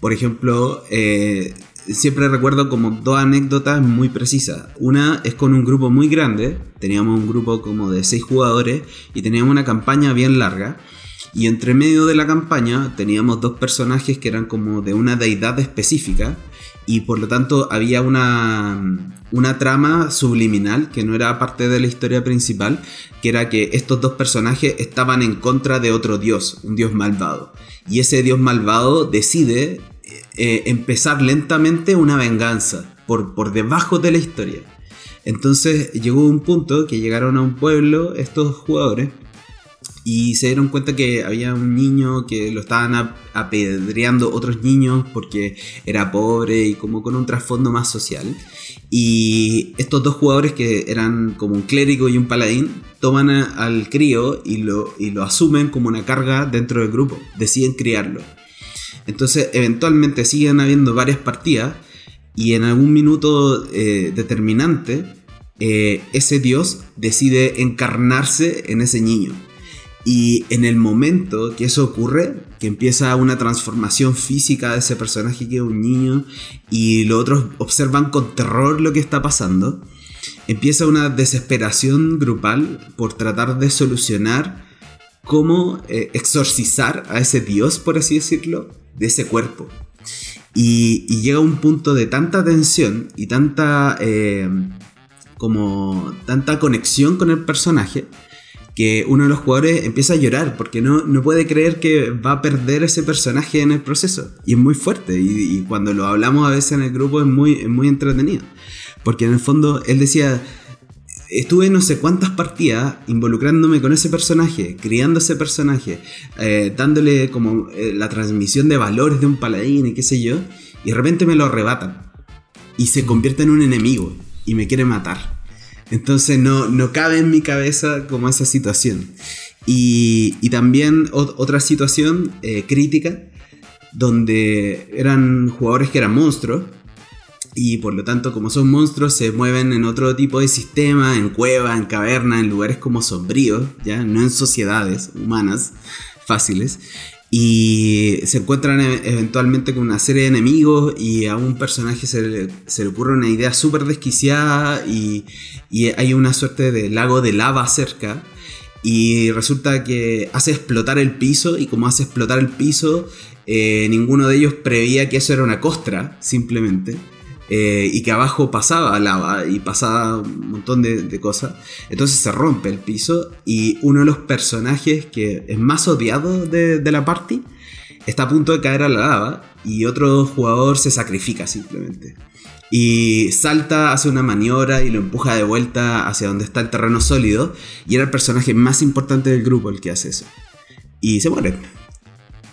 Por ejemplo, eh, siempre recuerdo como dos anécdotas muy precisas. Una es con un grupo muy grande, teníamos un grupo como de seis jugadores y teníamos una campaña bien larga. Y entre medio de la campaña teníamos dos personajes que eran como de una deidad específica y por lo tanto había una, una trama subliminal que no era parte de la historia principal, que era que estos dos personajes estaban en contra de otro dios, un dios malvado. Y ese dios malvado decide eh, empezar lentamente una venganza por, por debajo de la historia. Entonces llegó un punto que llegaron a un pueblo estos jugadores y se dieron cuenta que había un niño que lo estaban ap- apedreando otros niños porque era pobre y como con un trasfondo más social. Y estos dos jugadores que eran como un clérigo y un paladín toman al crío y lo, y lo asumen como una carga dentro del grupo, deciden criarlo. Entonces eventualmente siguen habiendo varias partidas y en algún minuto eh, determinante eh, ese dios decide encarnarse en ese niño. Y en el momento que eso ocurre, que empieza una transformación física de ese personaje que es un niño y los otros observan con terror lo que está pasando, empieza una desesperación grupal por tratar de solucionar cómo eh, exorcizar a ese dios, por así decirlo, de ese cuerpo. Y, llega un punto de tanta tensión y tanta eh, como tanta conexión con el personaje que uno de los jugadores empieza a llorar porque no, no puede creer que va a perder ese personaje en el proceso. Y es muy fuerte. Y, cuando lo hablamos a veces en el grupo es muy, es muy entretenido. Porque en el fondo él decía, estuve no sé cuántas partidas involucrándome con ese personaje, criando ese personaje, eh, dándole como eh, la transmisión de valores de un paladín y qué sé yo, y de repente me lo arrebatan y se convierte en un enemigo y me quiere matar. Entonces no, no cabe en mi cabeza como esa situación. Y, y también otra situación eh, crítica donde eran jugadores que eran monstruos y por lo tanto como son monstruos se mueven en otro tipo de sistema, en cuevas, en cavernas, en lugares como sombríos, ya no en sociedades humanas fáciles y se encuentran e-, eventualmente con una serie de enemigos y a un personaje se le, ocurre una idea súper desquiciada y, y, hay una suerte de lago de lava cerca y resulta que hace explotar el piso y como hace explotar el piso eh, ninguno de ellos preveía que eso era una costra simplemente eh, y que abajo pasaba lava y pasaba un montón de, cosas. Entonces se rompe el piso y uno de los personajes que es más odiado de, la party está a punto de caer a la lava y otro jugador se sacrifica simplemente. Y salta, hace una maniobra y lo empuja de vuelta hacia donde está el terreno sólido. Y era el personaje más importante del grupo el que hace eso. Y se muere.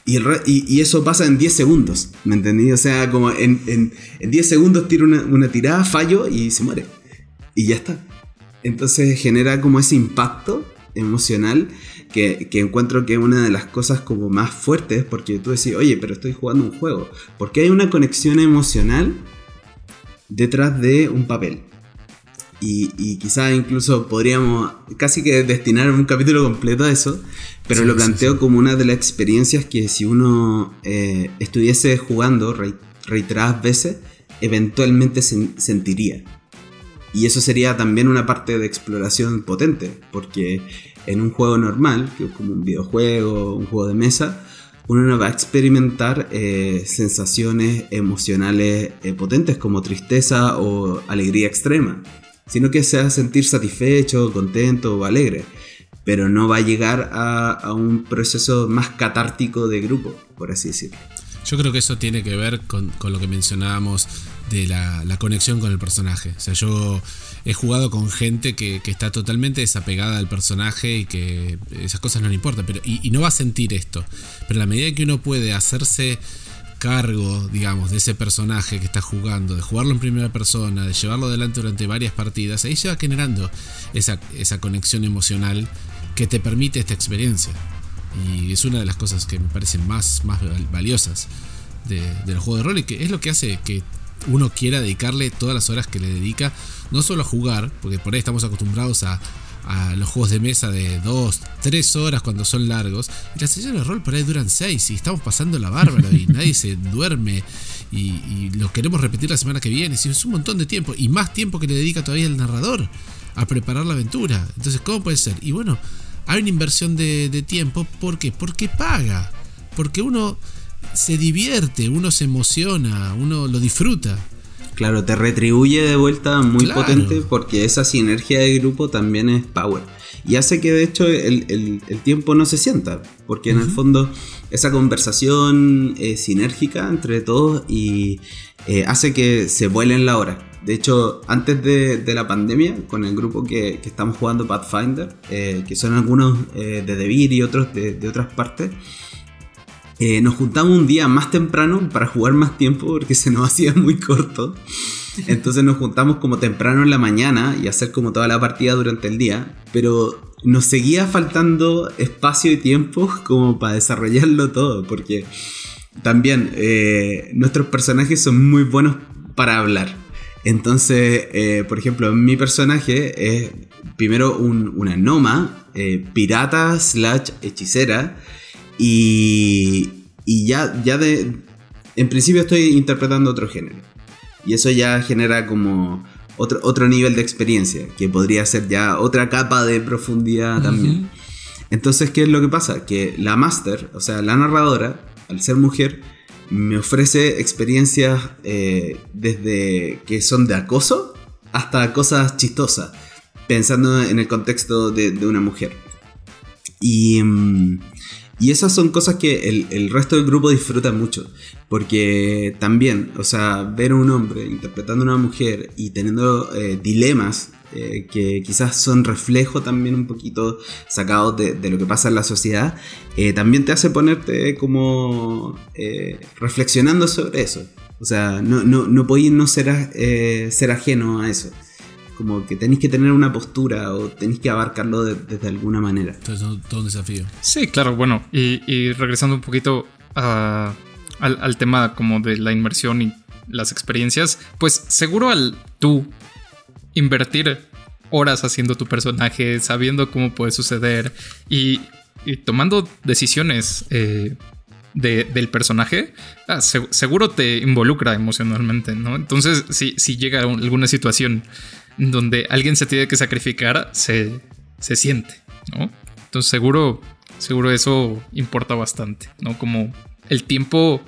Y, eso pasa en 10 segundos, ¿me entendí? O sea, como en, 10 segundos tira una, tirada, fallo y se muere. Y ya está. Entonces genera como ese impacto emocional que, encuentro que es una de las cosas como más fuertes porque tú decís, oye, pero estoy jugando un juego. Porque hay una conexión emocional detrás de un papel. Y, y quizás incluso podríamos casi que destinar un capítulo completo a eso, pero lo planteo como una de las experiencias que si uno eh, estuviese jugando reiteradas veces, eventualmente sentiría. Y eso sería también una parte de exploración potente, porque en un juego normal, que es como un videojuego, un juego de mesa, uno no va a experimentar eh, sensaciones emocionales eh, potentes como tristeza o alegría extrema sino que sea sentir satisfecho, contento o alegre, pero no va a llegar a, un proceso más catártico de grupo, por así decirlo. Yo creo que eso tiene que ver con, lo que mencionábamos de la, conexión con el personaje. O sea, yo he jugado con gente que, está totalmente desapegada al personaje y que esas cosas no le importan, pero, y, y no va a sentir esto. Pero a la medida que uno puede hacerse cargo, digamos, de ese personaje que está jugando, de jugarlo en primera persona, de llevarlo adelante durante varias partidas, ahí se va generando esa, esa conexión emocional que te permite esta experiencia. Y es una de las cosas que me parecen más, más valiosas de, del juego de rol y que es lo que hace que uno quiera dedicarle todas las horas que le dedica, no solo a jugar, porque por ahí estamos acostumbrados a, a los juegos de mesa de 2, 3 horas cuando son largos. Y las sesiones de rol por ahí duran 6 y estamos pasando la bárbara y [LAUGHS] nadie se duerme. Y, lo queremos repetir la semana que viene. Y es un montón de tiempo. Y más tiempo que le dedica todavía el narrador a preparar la aventura. Entonces, ¿cómo puede ser? Y bueno, hay una inversión de, de tiempo. ¿Por qué? Porque paga. Porque uno se divierte, uno se emociona, uno lo disfruta. Claro, te retribuye de vuelta muy potente porque esa sinergia de grupo también es power. Y hace que de hecho el, tiempo no se sienta, porque en el fondo esa conversación eh, sinérgica entre todos y eh, hace que se vuelen la hora. De hecho, antes de, la pandemia, con el grupo que, estamos jugando Pathfinder, eh, que son algunos de Devir y otros de, de otras partes, eh, nos juntamos un día más temprano para jugar más tiempo porque se nos [LAUGHS] hacía muy corto. Entonces nos juntamos como temprano en la mañana y hacer como toda la partida durante el día. Pero nos seguía faltando espacio y tiempo [LAUGHS] como para desarrollarlo todo. Porque también eh, nuestros personajes son muy buenos para hablar. Entonces, eh, por ejemplo, mi personaje es primero una noma, pirata slash hechicera y, y ya, ya de... En principio estoy interpretando otro género. Y eso ya genera como otro, otro nivel de experiencia, que podría ser ya otra capa de profundidad también. Entonces, ¿qué es lo que pasa? Que la máster, o sea, la narradora, al ser mujer, me ofrece experiencias eh, desde que son de acoso hasta cosas chistosas, pensando en el contexto de, una mujer. Y, mm, y, esas son cosas que el, resto del grupo disfruta mucho, porque también, o sea, ver a un hombre interpretando a una mujer y teniendo eh, dilemas eh, que quizás son reflejo también un poquito sacados de, lo que pasa en la sociedad, eh, también te hace ponerte como reflexionando sobre eso. O sea, no, no, no no ser, ser ajeno a eso. Como que tenéis que tener una postura o tenéis que abarcarlo desde alguna manera. Entonces, todo un desafío. Sí, claro, bueno, y, regresando un poquito al, al tema como de la inmersión y las experiencias, pues seguro al tú invertir horas haciendo tu personaje, sabiendo cómo puede suceder y, tomando decisiones eh, del personaje, ah, seguro te involucra emocionalmente, ¿no? Entonces, si, si llega alguna situación donde alguien se tiene que sacrificar, se, se siente, ¿no? Entonces, seguro, seguro eso importa bastante, ¿no? Como el tiempo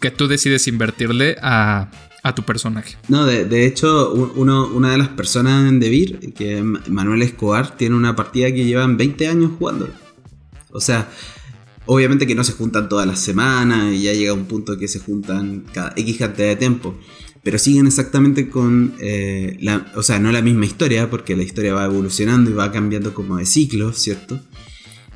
que tú decides invertirle a a tu personaje. No, de, hecho, uno, una de las personas en Devir, que Manuel Escobar, tiene una partida que llevan 20 años jugando. O sea, obviamente que no se juntan todas las semanas y ya llega un punto que se juntan cada X cantidad de tiempo. Pero siguen exactamente con, eh, la, o sea, no la misma historia, porque la historia va evolucionando y va cambiando como de ciclo, ¿cierto?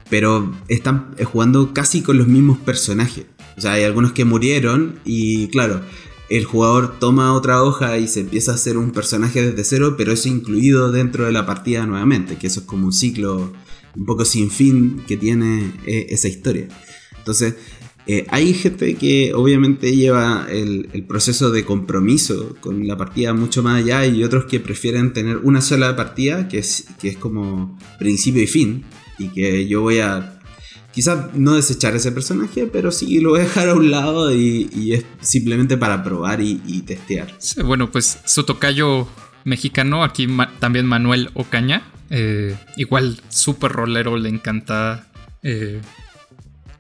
Pero están jugando casi con los mismos personajes. O sea, hay algunos que murieron y claro, el jugador toma otra hoja y se empieza a hacer un personaje desde cero, pero es incluido dentro de la partida nuevamente, que eso es como un ciclo un poco sin fin que tiene eh, esa historia. Entonces, eh, hay gente que obviamente lleva el, proceso de compromiso con la partida mucho más allá y otros que prefieren tener una sola partida, que es, que es como principio y fin, y que yo voy a Quizás no desechar ese personaje, pero sí lo voy a dejar a un lado y, es simplemente para probar y, testear. bueno, pues su tocayo mexicano, aquí también Manuel Ocaña, eh, igual súper rolero, le encanta. Eh,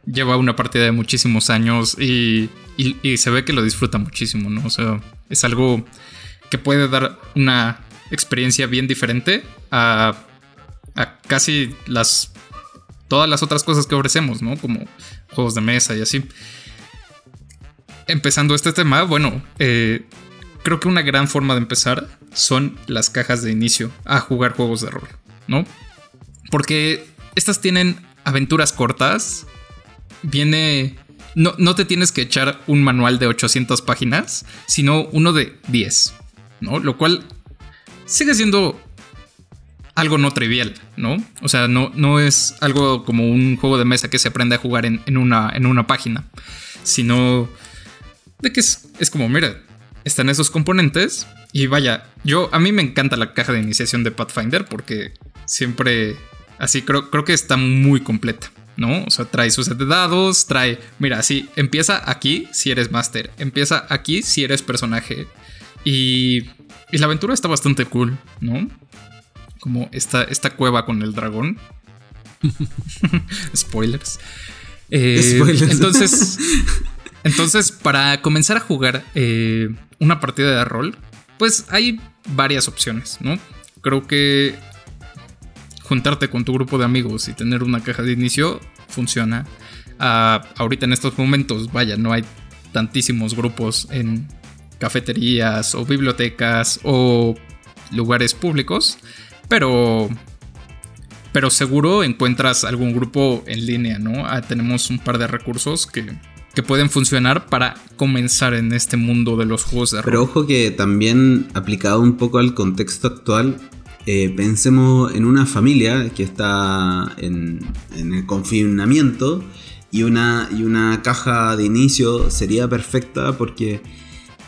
lleva una partida de muchísimos años y, se ve que lo disfruta muchísimo, ¿no? O sea, es algo que puede dar una experiencia bien diferente a, a casi las todas las otras cosas que ofrecemos, ¿no? Como juegos de mesa y así. Empezando este tema, bueno, eh, creo que una gran forma de empezar son las cajas de inicio a jugar juegos de rol, ¿no? Porque estas tienen aventuras cortas, viene... No, no te tienes que echar un manual de 800 páginas, sino uno de 10, ¿no? Lo cual sigue siendo algo no trivial, ¿no? O sea, no, no es algo como un juego de mesa que se aprende a jugar en, una, en una página, sino de que es, como, mira, están esos componentes y vaya, yo a mí me encanta la caja de iniciación de Pathfinder porque siempre, así creo, creo que está muy completa. ¿No? O sea, trae sus set de dados, trae, mira, así, empieza aquí si eres máster, empieza aquí si eres personaje. Y, y la aventura está bastante cool, ¿no? como esta, esta cueva con el dragón. [LAUGHS] Spoilers. Eh, Spoilers. Entonces, [LAUGHS] entonces, para comenzar a jugar eh, una partida de rol, pues hay varias opciones, ¿no? Creo que juntarte con tu grupo de amigos y tener una caja de inicio funciona. Ah, ahorita en estos momentos, vaya, no hay tantísimos grupos en cafeterías o bibliotecas o lugares públicos. Pero. Pero seguro encuentras algún grupo en línea, ¿no? Ah, tenemos un par de recursos que, que pueden funcionar para comenzar en este mundo de los juegos de rol. Pero ojo que también aplicado un poco al contexto actual, eh, pensemos en una familia que está en, el confinamiento y una, y una caja de inicio sería perfecta porque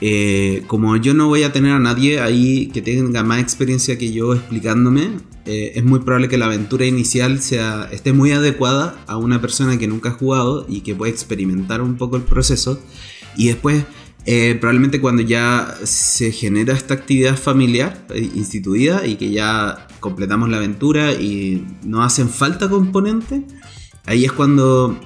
eh, como yo no voy a tener a nadie ahí que tenga más experiencia que yo explicándome, eh, es muy probable que la aventura inicial sea, esté muy adecuada a una persona que nunca ha jugado y que puede experimentar un poco el proceso. Y después eh, probablemente cuando ya se genera esta actividad familiar eh, instituida y que ya completamos la aventura y no hacen falta componentes, ahí es cuando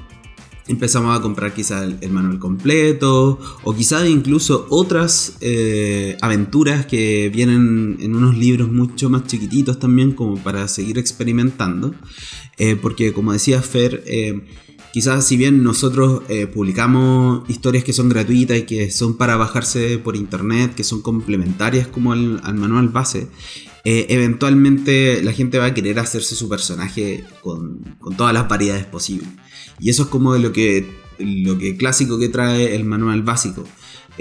empezamos a comprar quizás el, manual completo o quizás incluso otras eh, aventuras que vienen en unos libros mucho más chiquititos también como para seguir experimentando. Porque como decía Fer quizás si bien nosotros publicamos historias que son gratuitas y que son para bajarse por internet que son complementarias como al, manual base eventualmente la gente va a querer hacerse su personaje con, con todas las variedades posibles y eso es como lo que, lo que clásico que trae el manual básico.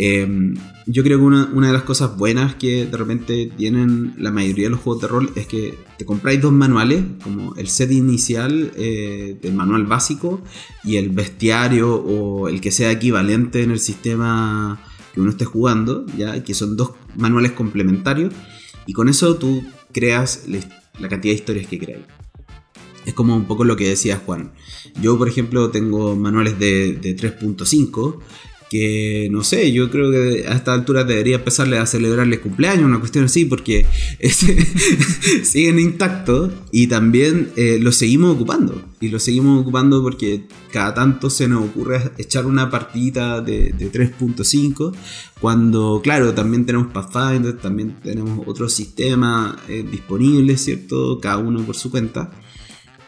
Em, yo creo que una, de las cosas buenas que de repente tienen la mayoría de los juegos de rol es que te compráis dos manuales, como el set inicial eh, del manual básico y el bestiario o el que sea equivalente en el sistema que uno esté jugando, ya que son dos manuales complementarios y con eso tú creas la cantidad de historias que creáis. Es como un poco lo que decía Juan. Yo, por ejemplo, tengo manuales de, de 3.5 que no sé, yo creo que a esta altura debería empezarle a celebrarles cumpleaños, una cuestión así, porque [LAUGHS] siguen intactos y también eh, los seguimos ocupando. Y los seguimos ocupando porque cada tanto se nos ocurre echar una partidita de, 3.5, cuando, claro, también tenemos Pathfinder, también tenemos otros sistemas eh, disponibles, ¿cierto? Cada uno por su cuenta.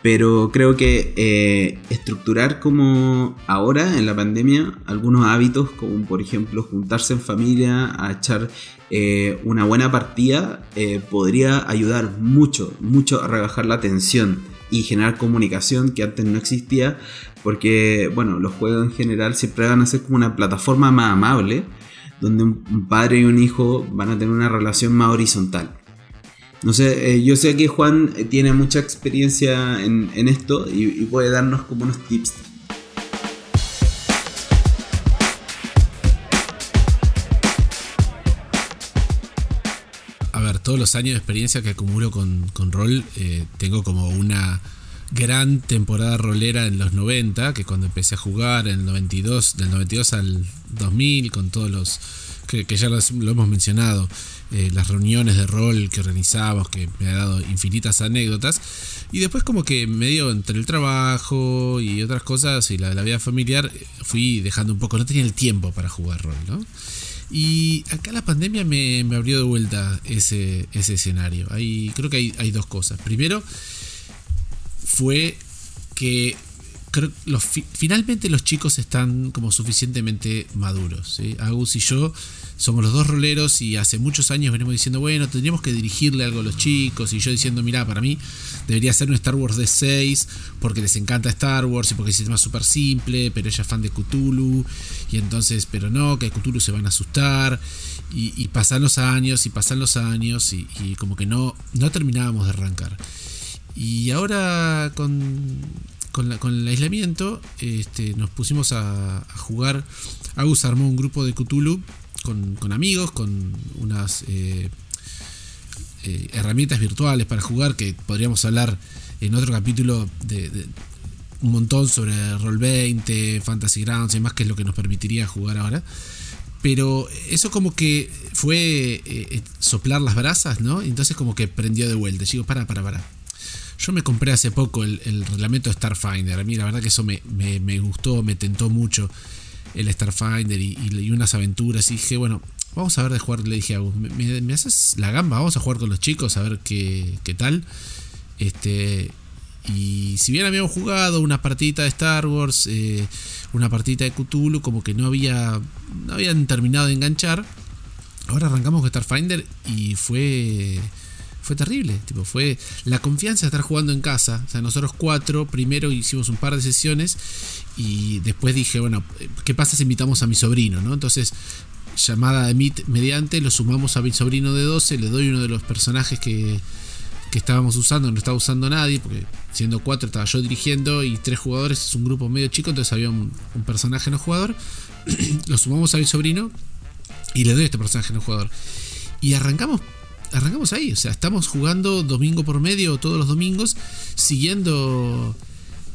Pero creo que eh, estructurar como ahora en la pandemia algunos hábitos, como por ejemplo juntarse en familia a echar eh, una buena partida, eh, podría ayudar mucho, mucho a rebajar la tensión y generar comunicación que antes no existía, porque bueno, los juegos en general siempre van a ser como una plataforma más amable, donde un padre y un hijo van a tener una relación más horizontal. No sé, eh, yo sé que Juan eh, tiene mucha experiencia en, esto y, puede darnos como unos tips. A ver, todos los años de experiencia que acumulo con, con rol, eh, tengo como una gran temporada rolera en los 90, que cuando empecé a jugar en el 92, del 92 al 2000, con todos los que, ya lo hemos mencionado, eh, las reuniones de rol que organizamos, que me ha dado infinitas anécdotas. Y después como que medio entre el trabajo y otras cosas y la, la vida familiar, fui dejando un poco, no tenía el tiempo para jugar rol, ¿no? Y acá la pandemia me, abrió de vuelta ese, ese escenario. Hay, creo que hay, hay dos cosas. Primero, fue que los, finalmente los chicos están como suficientemente maduros. Agus y yo somos los dos roleros y hace muchos años venimos diciendo, bueno, tendríamos que dirigirle algo a los chicos. Y yo diciendo, mira, para mí debería ser un Star Wars de 6 porque les encanta Star Wars y porque el sistema es súper simple, pero ella es fan de Cthulhu. Y entonces, pero no, que Cthulhu se van a asustar. Y, pasan los años y pasan los años y, y como que no, no terminábamos de arrancar. Y ahora con con, el aislamiento, este, nos pusimos a, jugar. Agus armó un grupo de Cthulhu con, amigos, con unas eh, eh, herramientas virtuales para jugar, que podríamos hablar en otro capítulo de, un montón sobre Roll20, Fantasy Grounds y demás, que es lo que nos permitiría jugar ahora. Pero eso como que fue eh, soplar las brasas, ¿no? Entonces como que prendió de vuelta. Digo, para, para, para yo me compré hace poco el, reglamento Starfinder. A mí la verdad que eso me, gustó, me tentó mucho el Starfinder y, unas aventuras. Y dije, bueno, vamos a ver de jugar. Le dije a Agus, ¿me, haces la gamba? Vamos a jugar con los chicos a ver qué, tal. Este, y si bien habíamos jugado una partita de Star Wars, eh, una partita de Cthulhu, como que no había no habían terminado de enganchar. Ahora arrancamos con Starfinder y fue fue terrible. Tipo, fue la confianza de estar jugando en casa. O sea, nosotros cuatro, primero hicimos un par de sesiones y después dije, bueno, ¿qué pasa si invitamos a mi sobrino? ¿no? Entonces, llamada de Meet mediante, lo sumamos a mi sobrino de 12, le doy uno de los personajes que, que estábamos usando, no estaba usando nadie, porque siendo cuatro estaba yo dirigiendo y tres jugadores, es un grupo medio chico, entonces había un, personaje no jugador. [CLEARS THROAT] lo sumamos a mi sobrino y le doy este personaje no jugador. Y arrancamos arrancamos ahí. O sea, estamos jugando domingo por medio todos los domingos, siguiendo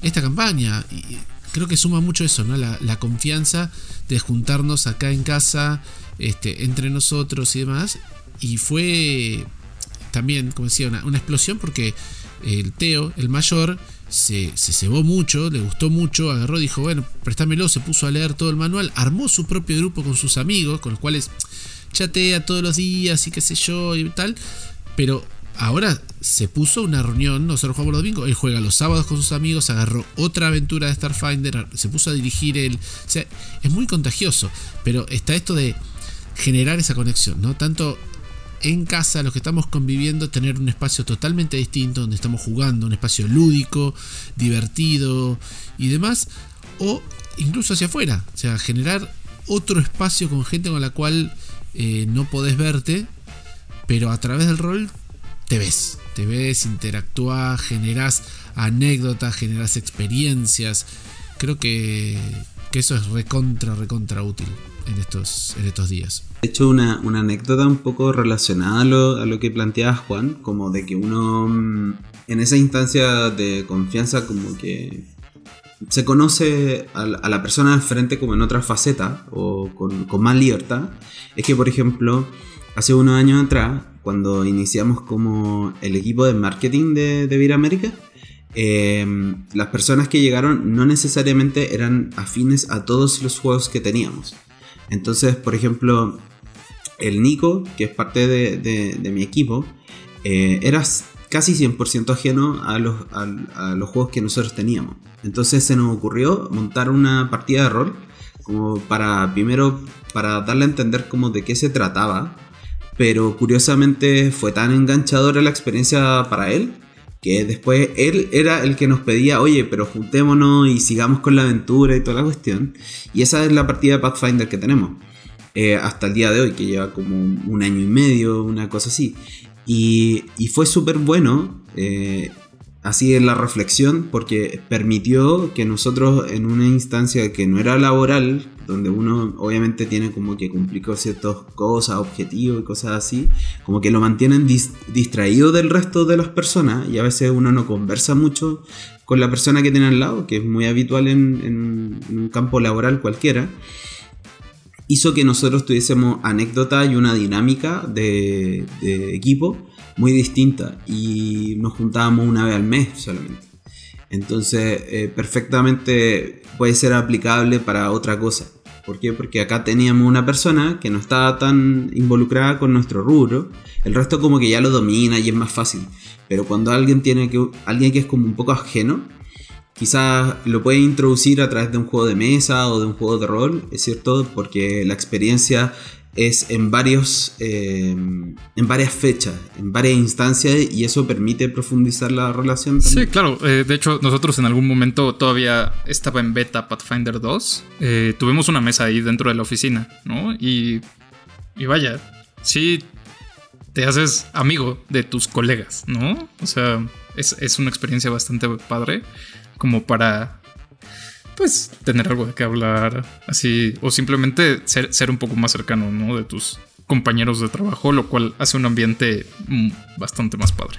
esta campaña. Y creo que suma mucho eso, ¿no? La, confianza de juntarnos acá en casa, este, entre nosotros y demás. Y fue también, como decía, una, una explosión porque el Teo, el mayor, se, se cebó mucho, le gustó mucho, agarró, dijo, bueno, préstamelo, se puso a leer todo el manual, armó su propio grupo con sus amigos, con los cuales chatea todos los días y qué sé yo y tal, pero ahora se puso una reunión, nosotros jugamos los domingos, él juega los sábados con sus amigos, agarró otra aventura de Starfinder, se puso a dirigir él, o sea, es muy contagioso, pero está esto de generar esa conexión, ¿no? Tanto en casa, los que estamos conviviendo, tener un espacio totalmente distinto, donde estamos jugando, un espacio lúdico, divertido y demás, o incluso hacia afuera, o sea, generar otro espacio con gente con la cual eh, no podés verte, pero a través del rol te ves, te ves, interactúas, generas anécdotas, generas experiencias. Creo que, que eso es recontra, recontra útil en estos, en estos días. De hecho, una, anécdota un poco relacionada a lo, a lo que planteaba Juan, como de que uno mm, en esa instancia de confianza como que se conoce a la, persona de frente como en otra faceta o con, con, más libertad, es que por ejemplo, hace unos años atrás, cuando iniciamos como el equipo de marketing de, de América, em, las personas que llegaron no necesariamente eran afines a todos los juegos que teníamos. Entonces, por ejemplo, el Nico, que es parte de, mi equipo, eh, era casi 100% ajeno a los, a, los, juegos que nosotros teníamos. Entonces se nos ocurrió montar una partida de rol como para primero para darle a entender como de qué se trataba, pero curiosamente fue tan enganchadora la experiencia para él que después él era el que nos pedía, oye, pero juntémonos y sigamos con la aventura y toda la cuestión. Y esa es la partida de Pathfinder que tenemos. Eh, hasta el día de hoy, que lleva como un año y medio, una cosa así. Y, fue súper bueno, eh, así en la reflexión, porque permitió que nosotros en una instancia que no era laboral, donde uno obviamente tiene como que cumplir con ciertas cosas, objetivos y cosas así, como que lo mantienen distraído del resto de las personas y a veces uno no conversa mucho con la persona que tiene al lado, que es muy habitual en, un campo laboral cualquiera hizo que nosotros tuviésemos anécdota y una dinámica de, equipo muy distinta y nos juntábamos una vez al mes solamente. Entonces, eh, perfectamente puede ser aplicable para otra cosa. ¿Por qué? Porque acá teníamos una persona que no estaba tan involucrada con nuestro rubro. El resto como que ya lo domina y es más fácil. Pero cuando alguien tiene que alguien que es como un poco ajeno, quizás lo puede introducir a través de un juego de mesa o de un juego de rol, es cierto, porque la experiencia es en varios eh, en varias fechas, en varias instancias y eso permite profundizar la relación. Sí, claro. Eh, de hecho, nosotros en algún momento todavía estaba en beta Pathfinder 2. Eh, tuvimos una mesa ahí dentro de la oficina, ¿no? Y, y vaya, sí te haces amigo de tus colegas, ¿no? O sea, es, es una experiencia bastante padre como para pues tener algo de qué hablar, así, o simplemente ser, ser un poco más cercano, ¿no? De tus compañeros de trabajo, lo cual hace un ambiente mm, bastante más padre.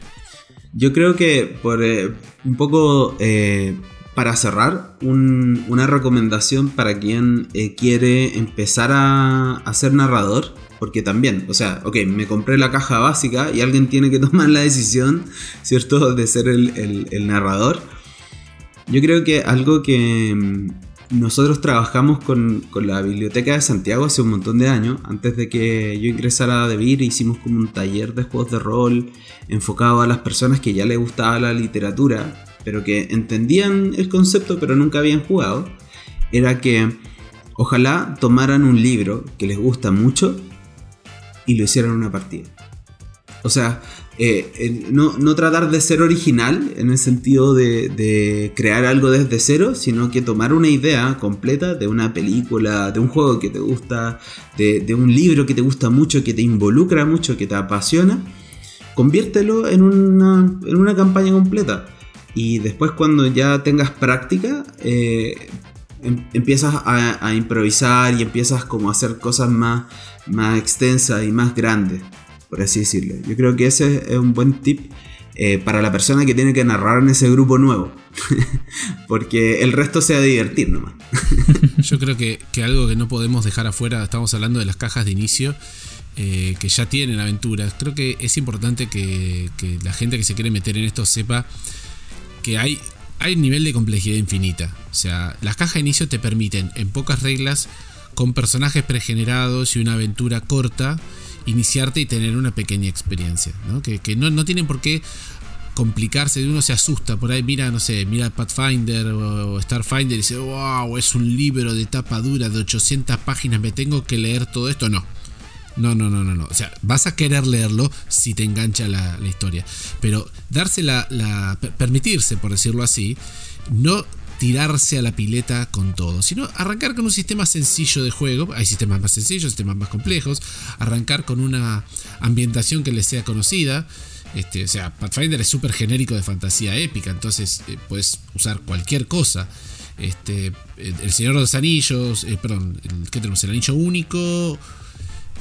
Yo creo que por eh, un poco eh, para cerrar, una recomendación para quien eh, quiere empezar a, ser narrador, porque también, o sea, ok, me compré la caja básica y alguien tiene que [LAUGHS] tomar la decisión, ¿cierto?, de ser el narrador. Yo creo que algo que mm, nosotros trabajamos con, la Biblioteca de Santiago hace un montón de años, antes de que yo ingresara a DeVir, hicimos como un taller de juegos de rol enfocado a las personas que ya les gustaba la literatura, pero que entendían el concepto pero nunca habían jugado, era que ojalá tomaran un libro que les gusta mucho y lo hicieran una partida. O sea, eh, no, tratar de ser original en el sentido de, crear algo desde cero, sino que tomar una idea completa de una película, de un juego que te gusta, de, un libro que te gusta mucho, que te involucra mucho, que te apasiona, conviértelo en una, campaña completa. Y después cuando ya tengas práctica, eh, em, empiezas a, improvisar y empiezas como a hacer cosas más, más extensas y más grandes por así decirlo. Yo creo que ese es un buen tip eh, para la persona que tiene que narrar en ese grupo nuevo. [LAUGHS] Porque el resto se va a divertir nomás. [LAUGHS] Yo creo que, algo que no podemos dejar afuera, estamos hablando de las cajas de inicio. Eh, que ya tienen aventuras. Creo que es importante que, la gente que se quiere meter en esto sepa que hay, hay un nivel de complejidad infinita. O sea, las cajas de inicio te permiten, en pocas reglas, con personajes pregenerados y una aventura corta, iniciarte y tener una pequeña experiencia, ¿no? Que, no, tienen por qué complicarse, uno se asusta, por ahí mira, no sé, mira Pathfinder o Starfinder y dice, wow, es un libro de tapa dura de 800 páginas, me tengo que leer todo esto, no. No, no, no, no, no. O sea, vas a querer leerlo si te engancha la, historia. Pero darse la, la, permitirse, por decirlo así, no tirarse a la pileta con todo, sino arrancar con un sistema sencillo de juego, hay sistemas más sencillos, sistemas más complejos, arrancar con una ambientación que les sea conocida, este, o sea, Pathfinder es súper genérico de fantasía épica, entonces eh, puedes usar cualquier cosa. Este, el Señor de los Anillos, eh, perdón, el, ¿qué tenemos? El Anillo Único.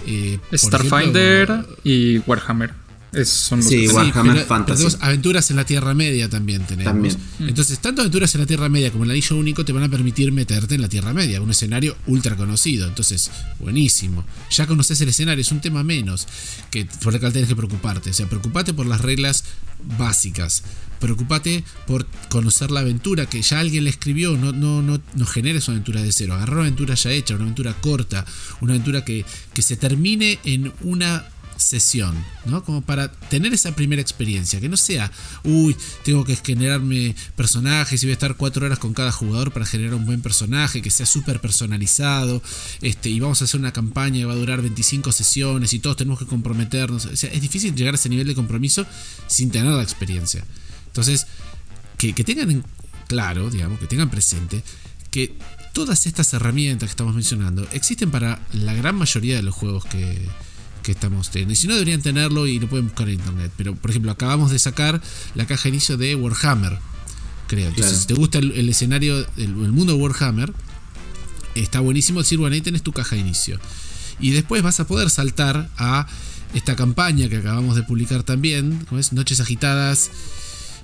Eh, Starfinder y Warhammer son sí, Warhammer Fantasy. aventuras en la Tierra Media también tenemos. Mm. Entonces, tanto aventuras en la Tierra Media como el anillo único te van a permitir meterte en la Tierra Media, un escenario ultra conocido. Entonces, buenísimo. Ya conoces el escenario, es un tema menos que por el cual tienes que preocuparte. O sea, preocupate por las reglas básicas. Preocupate por conocer la aventura que ya alguien le escribió. No, no, no, no generes una aventura de cero. Agarra una aventura ya hecha, una aventura corta, una aventura que, que se termine en una sesión, ¿no? Como para tener esa primera experiencia, que no sea, uy, tengo que generarme personajes y voy a estar cuatro horas con cada jugador para generar un buen personaje, que sea súper personalizado, este, y vamos a hacer una campaña que va a durar 25 sesiones y todos tenemos que comprometernos. O sea, es difícil llegar a ese nivel de compromiso sin tener la experiencia. Entonces, que, que tengan claro, digamos, que tengan presente que todas estas herramientas que estamos mencionando existen para la gran mayoría de los juegos que, que estamos teniendo. Y si no, deberían tenerlo y lo pueden buscar en internet. Pero, por ejemplo, acabamos de sacar la caja de inicio de Warhammer. Creo. Entonces, si te gusta el, escenario, el, mundo de Warhammer, está buenísimo decir, bueno, ahí tenés tu caja de inicio. Y después vas a poder saltar a esta campaña que acabamos de publicar también, como es Noches Agitadas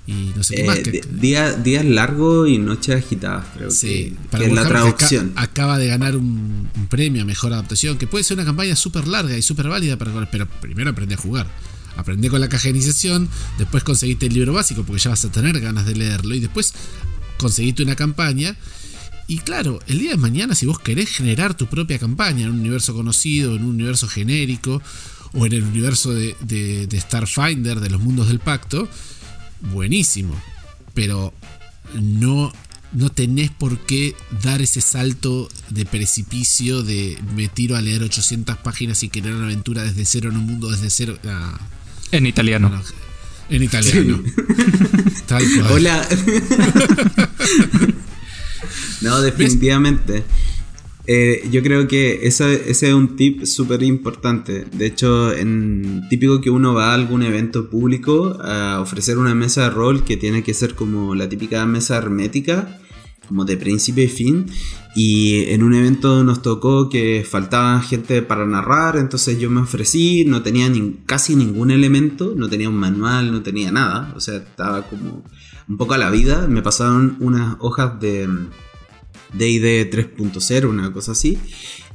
y no sé qué más. Eh, días largos y noches agitadas, creo sí, que, es la traducción. acaba de ganar un, premio a mejor adaptación, que puede ser una campaña súper larga y súper válida, para, pero primero aprende a jugar. Aprende con la iniciación, después conseguiste el libro básico porque ya vas a tener ganas de leerlo y después conseguiste una campaña. Y claro, el día de mañana si vos querés generar tu propia campaña en un universo conocido, en un universo genérico o en el universo de, de Starfinder, de los mundos del pacto, buenísimo. Pero no, no tenés por qué dar ese salto de precipicio de me tiro a leer 800 páginas y crear una aventura desde cero en un mundo desde cero. Ah. En italiano. en italiano. [LAUGHS] Hola. [LAUGHS] [LAUGHS] no, definitivamente. Eh, yo creo que ese, es un tip súper importante. De hecho, en, típico que uno va a algún evento público a ofrecer una mesa de rol que tiene que ser como la típica mesa hermética, como de principio y fin. Y en un evento nos tocó que faltaba gente para narrar, entonces yo me ofrecí, no tenía casi ningún elemento, no tenía un manual, no tenía nada. O sea, estaba como un poco a la vida. Me pasaron unas hojas de DD 3.0, una cosa así.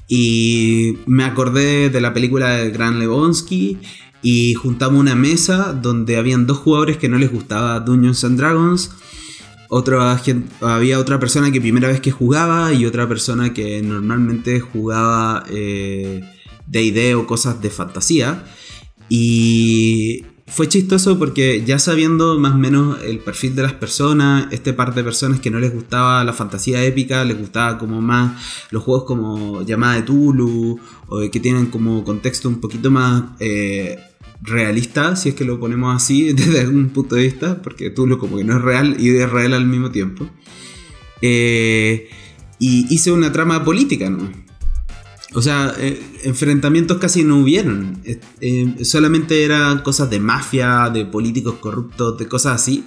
Y me acordé de la película de Gran Lebowski y juntamos una mesa donde habían dos jugadores que no les gustaba Dungeons and Dragons. Otra había otra persona que primera vez que jugaba y otra persona que normalmente jugaba DD eh, o cosas de fantasía. Y fue chistoso porque ya sabiendo más o menos el perfil de las personas, este par de personas que no les gustaba la fantasía épica, les gustaba como más los juegos como Llamada de Tulu, o que tienen como contexto un poquito más eh, realista, si es que lo ponemos así [LAUGHS] desde algún punto de vista, porque Tulu como que no es real y es real al mismo tiempo. Eh, y hice una trama política, ¿no? O sea, eh, enfrentamientos casi no hubieron. Eh, solamente eran cosas de mafia, de políticos corruptos, de cosas así.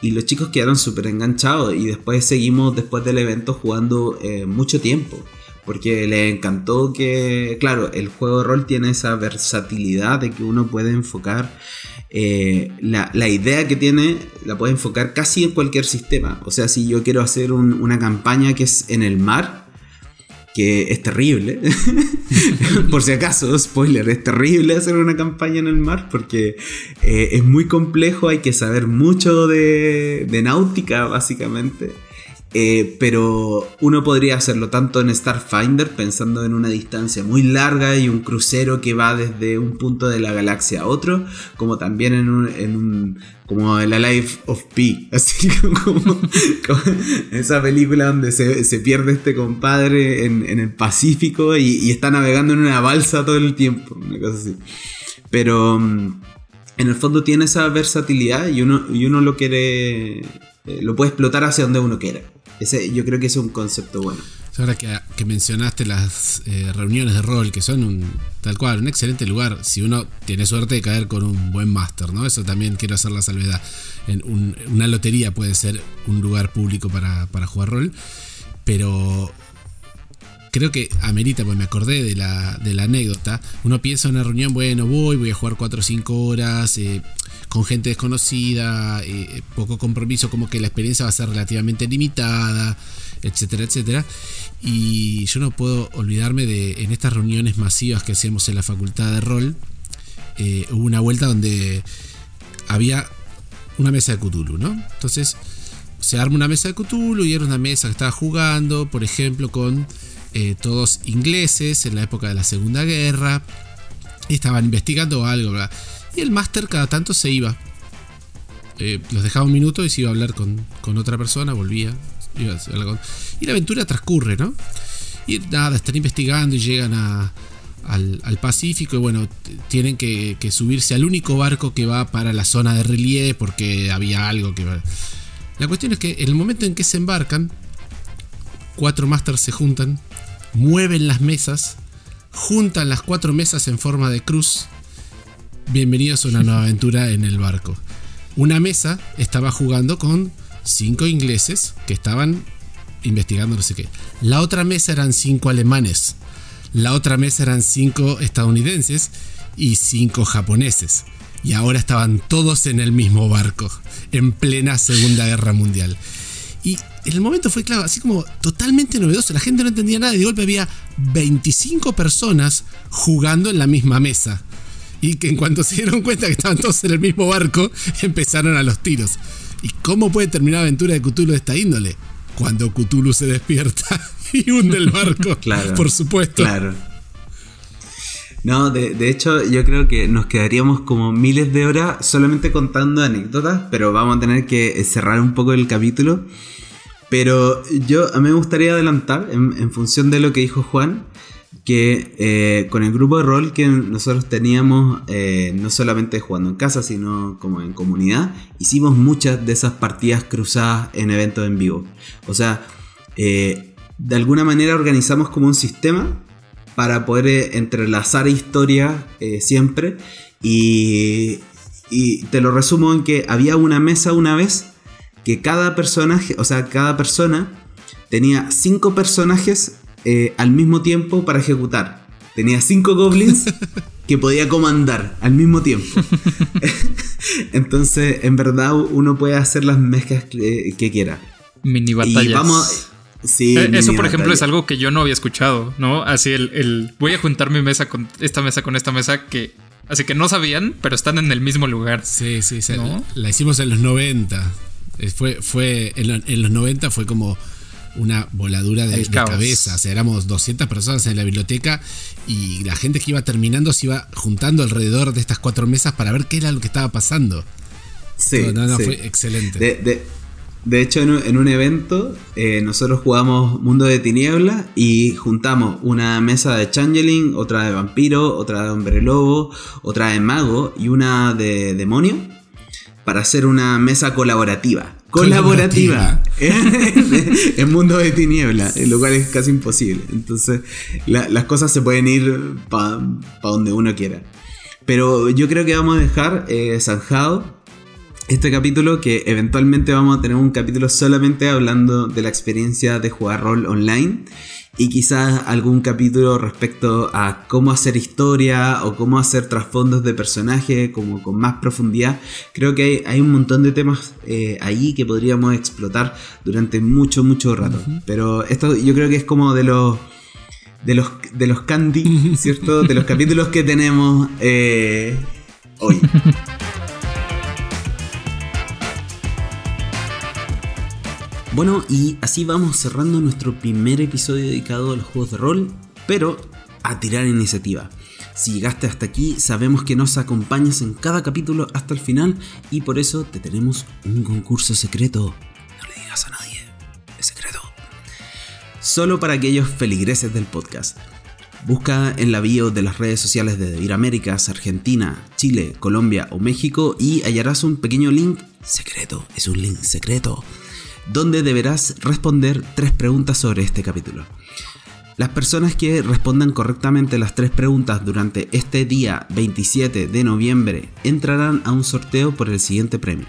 Y los chicos quedaron súper enganchados. Y después seguimos, después del evento, jugando eh, mucho tiempo. porque le encantó que, claro, el juego de rol tiene esa versatilidad de que uno puede enfocar eh, la, idea que tiene, la puede enfocar casi en cualquier sistema. O sea, si yo quiero hacer una campaña que es en el mar, que es terrible. [LAUGHS] Por si acaso, spoiler, es terrible hacer una campaña en el mar porque eh, es muy complejo, hay que saber mucho de, de náutica, básicamente. Eh, pero uno podría hacerlo tanto en Starfinder, pensando en una distancia muy larga y un crucero que va desde un punto de la galaxia a otro, como también en un, en un como la Life of Pi, [LAUGHS] así como, esa película donde se, pierde este compadre en, el Pacífico y, está navegando en una balsa todo el tiempo, una cosa así. Pero mm, en el fondo tiene esa versatilidad y uno, y uno lo quiere, eh, lo puede explotar hacia donde uno quiera yo creo que es un concepto bueno. Ahora que, mencionaste las eh, reuniones de rol, que son un, tal cual, un excelente lugar, si uno tiene suerte de caer con un buen máster, ¿no? Eso también quiero hacer la salvedad. En una lotería puede ser un lugar público para, jugar rol, pero creo que amerita, pues me acordé de la, de la anécdota. Uno piensa en una reunión, bueno, voy, voy a jugar 4 o 5 horas, eh, con gente desconocida, eh, poco compromiso, como que la experiencia va a ser relativamente limitada, etcétera, etcétera. Y yo no puedo olvidarme de en estas reuniones masivas que hacíamos en la facultad de rol, eh, hubo una vuelta donde había una mesa de Cthulhu, ¿no? Entonces se arma una mesa de Cthulhu y era una mesa que estaba jugando, por ejemplo, con eh, todos ingleses en la época de la Segunda Guerra. Y estaban investigando algo, ¿verdad? Y el máster cada tanto se iba. Eh, los dejaba un minuto y se iba a hablar con, otra persona, volvía. y la aventura transcurre, ¿no? Y nada, están investigando y llegan al, Pacífico y bueno, tienen que, subirse al único barco que va para la zona de relieve porque había algo que... La cuestión es que en el momento en que se embarcan, cuatro másters se juntan, mueven las mesas, juntan las cuatro mesas en forma de cruz bienvenidos a una nueva aventura en el barco. Una mesa estaba jugando con cinco ingleses que estaban investigando no sé qué. La otra mesa eran cinco alemanes. La otra mesa eran cinco estadounidenses y cinco japoneses. Y ahora estaban todos en el mismo barco, en plena Segunda Guerra Mundial. Y el momento fue claro, así como totalmente novedoso, la gente no entendía nada y de golpe había 25 personas jugando en la misma mesa y que en cuanto se dieron cuenta que estaban todos en el mismo barco, [LAUGHS] empezaron a los tiros. ¿Y cómo puede terminar la aventura de Cthulhu de esta índole? Cuando Cthulhu se despierta [LAUGHS] y hunde el barco, [LAUGHS] claro, por supuesto. Claro. No, de, de, hecho yo creo que nos quedaríamos como miles de horas solamente contando anécdotas, pero vamos a tener que cerrar un poco el capítulo. Pero yo a mí me gustaría adelantar en, en función de lo que dijo Juan que eh, con el grupo de rol que nosotros teníamos, eh, no solamente jugando en casa, sino como en comunidad, hicimos muchas de esas partidas cruzadas en eventos en vivo. O sea, eh, de alguna manera organizamos como un sistema para poder entrelazar historias siempre. Y, y te lo resumo en que había una mesa una vez que cada personaje, o sea, cada persona tenía cinco personajes eh, al mismo tiempo para ejecutar. Tenía cinco goblins [LAUGHS] que podía comandar al mismo tiempo. [LAUGHS] Entonces, en verdad, uno puede hacer las mezclas que, quiera. Mini batallas. vamos, eh, eso, por ejemplo, es algo que yo no había escuchado, ¿no? Así el, voy a juntar mi mesa con esta mesa con esta mesa que así que no sabían, pero están en el mismo lugar. Sí, sí, sí. La hicimos en los 90. Eh, fue, fue en, en los 90 fue como una voladura de, cabeza. O sea, éramos 200 personas en la biblioteca y la gente que iba terminando se iba juntando alrededor de estas cuatro mesas para ver qué era lo que estaba pasando. Sí. No, no, fue excelente. De, hecho, en un, evento, eh, nosotros jugamos Mundo de Tiniebla y juntamos una mesa de Changeling, otra de Vampiro, otra de Hombre Lobo, otra de Mago y una de Demonio para hacer una mesa colaborativa colaborativa, [LAUGHS] en mundo de tiniebla, lo cual es casi imposible. Entonces, las cosas se pueden ir para donde uno quiera. Pero yo creo que vamos a dejar eh, zanjado este capítulo que eventualmente vamos a tener un capítulo solamente hablando de la experiencia de jugar rol online y quizás algún capítulo respecto a cómo hacer historia o cómo hacer trasfondos de personaje como con más profundidad. Creo que hay, un montón de temas eh, ahí que podríamos explotar durante mucho, mucho rato. Pero esto yo creo que es como de los... De los, de los candy, [LAUGHS] ¿cierto? De los capítulos que tenemos eh, hoy. [LAUGHS] Bueno, y así vamos cerrando nuestro primer episodio dedicado a los juegos de rol, pero a tirar iniciativa. Si llegaste hasta aquí, sabemos que nos acompañas en cada capítulo hasta el final y por eso te tenemos un concurso secreto. No le digas a nadie, es secreto. Solo para aquellos feligreses del podcast. Busca en la bio de las redes sociales de Devir Américas, Argentina, Chile, Colombia o México y hallarás un pequeño link secreto. Es un link secreto donde deberás responder tres preguntas sobre este capítulo. Las personas que respondan correctamente las tres preguntas durante este día 27 de noviembre entrarán a un sorteo por el siguiente premio.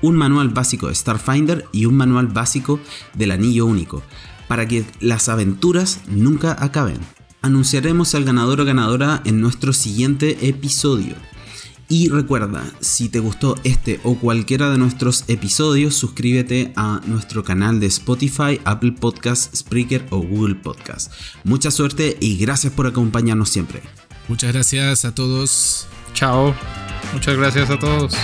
Un manual básico de Starfinder y un manual básico del Anillo Único, para que las aventuras nunca acaben. Anunciaremos al ganador o ganadora en nuestro siguiente episodio. Y recuerda, si te gustó este o cualquiera de nuestros episodios, suscríbete a nuestro canal de Spotify, Apple Podcasts, Spreaker o Google Podcasts. Mucha suerte y gracias por acompañarnos siempre. Muchas gracias a todos. Chao. Muchas gracias a todos.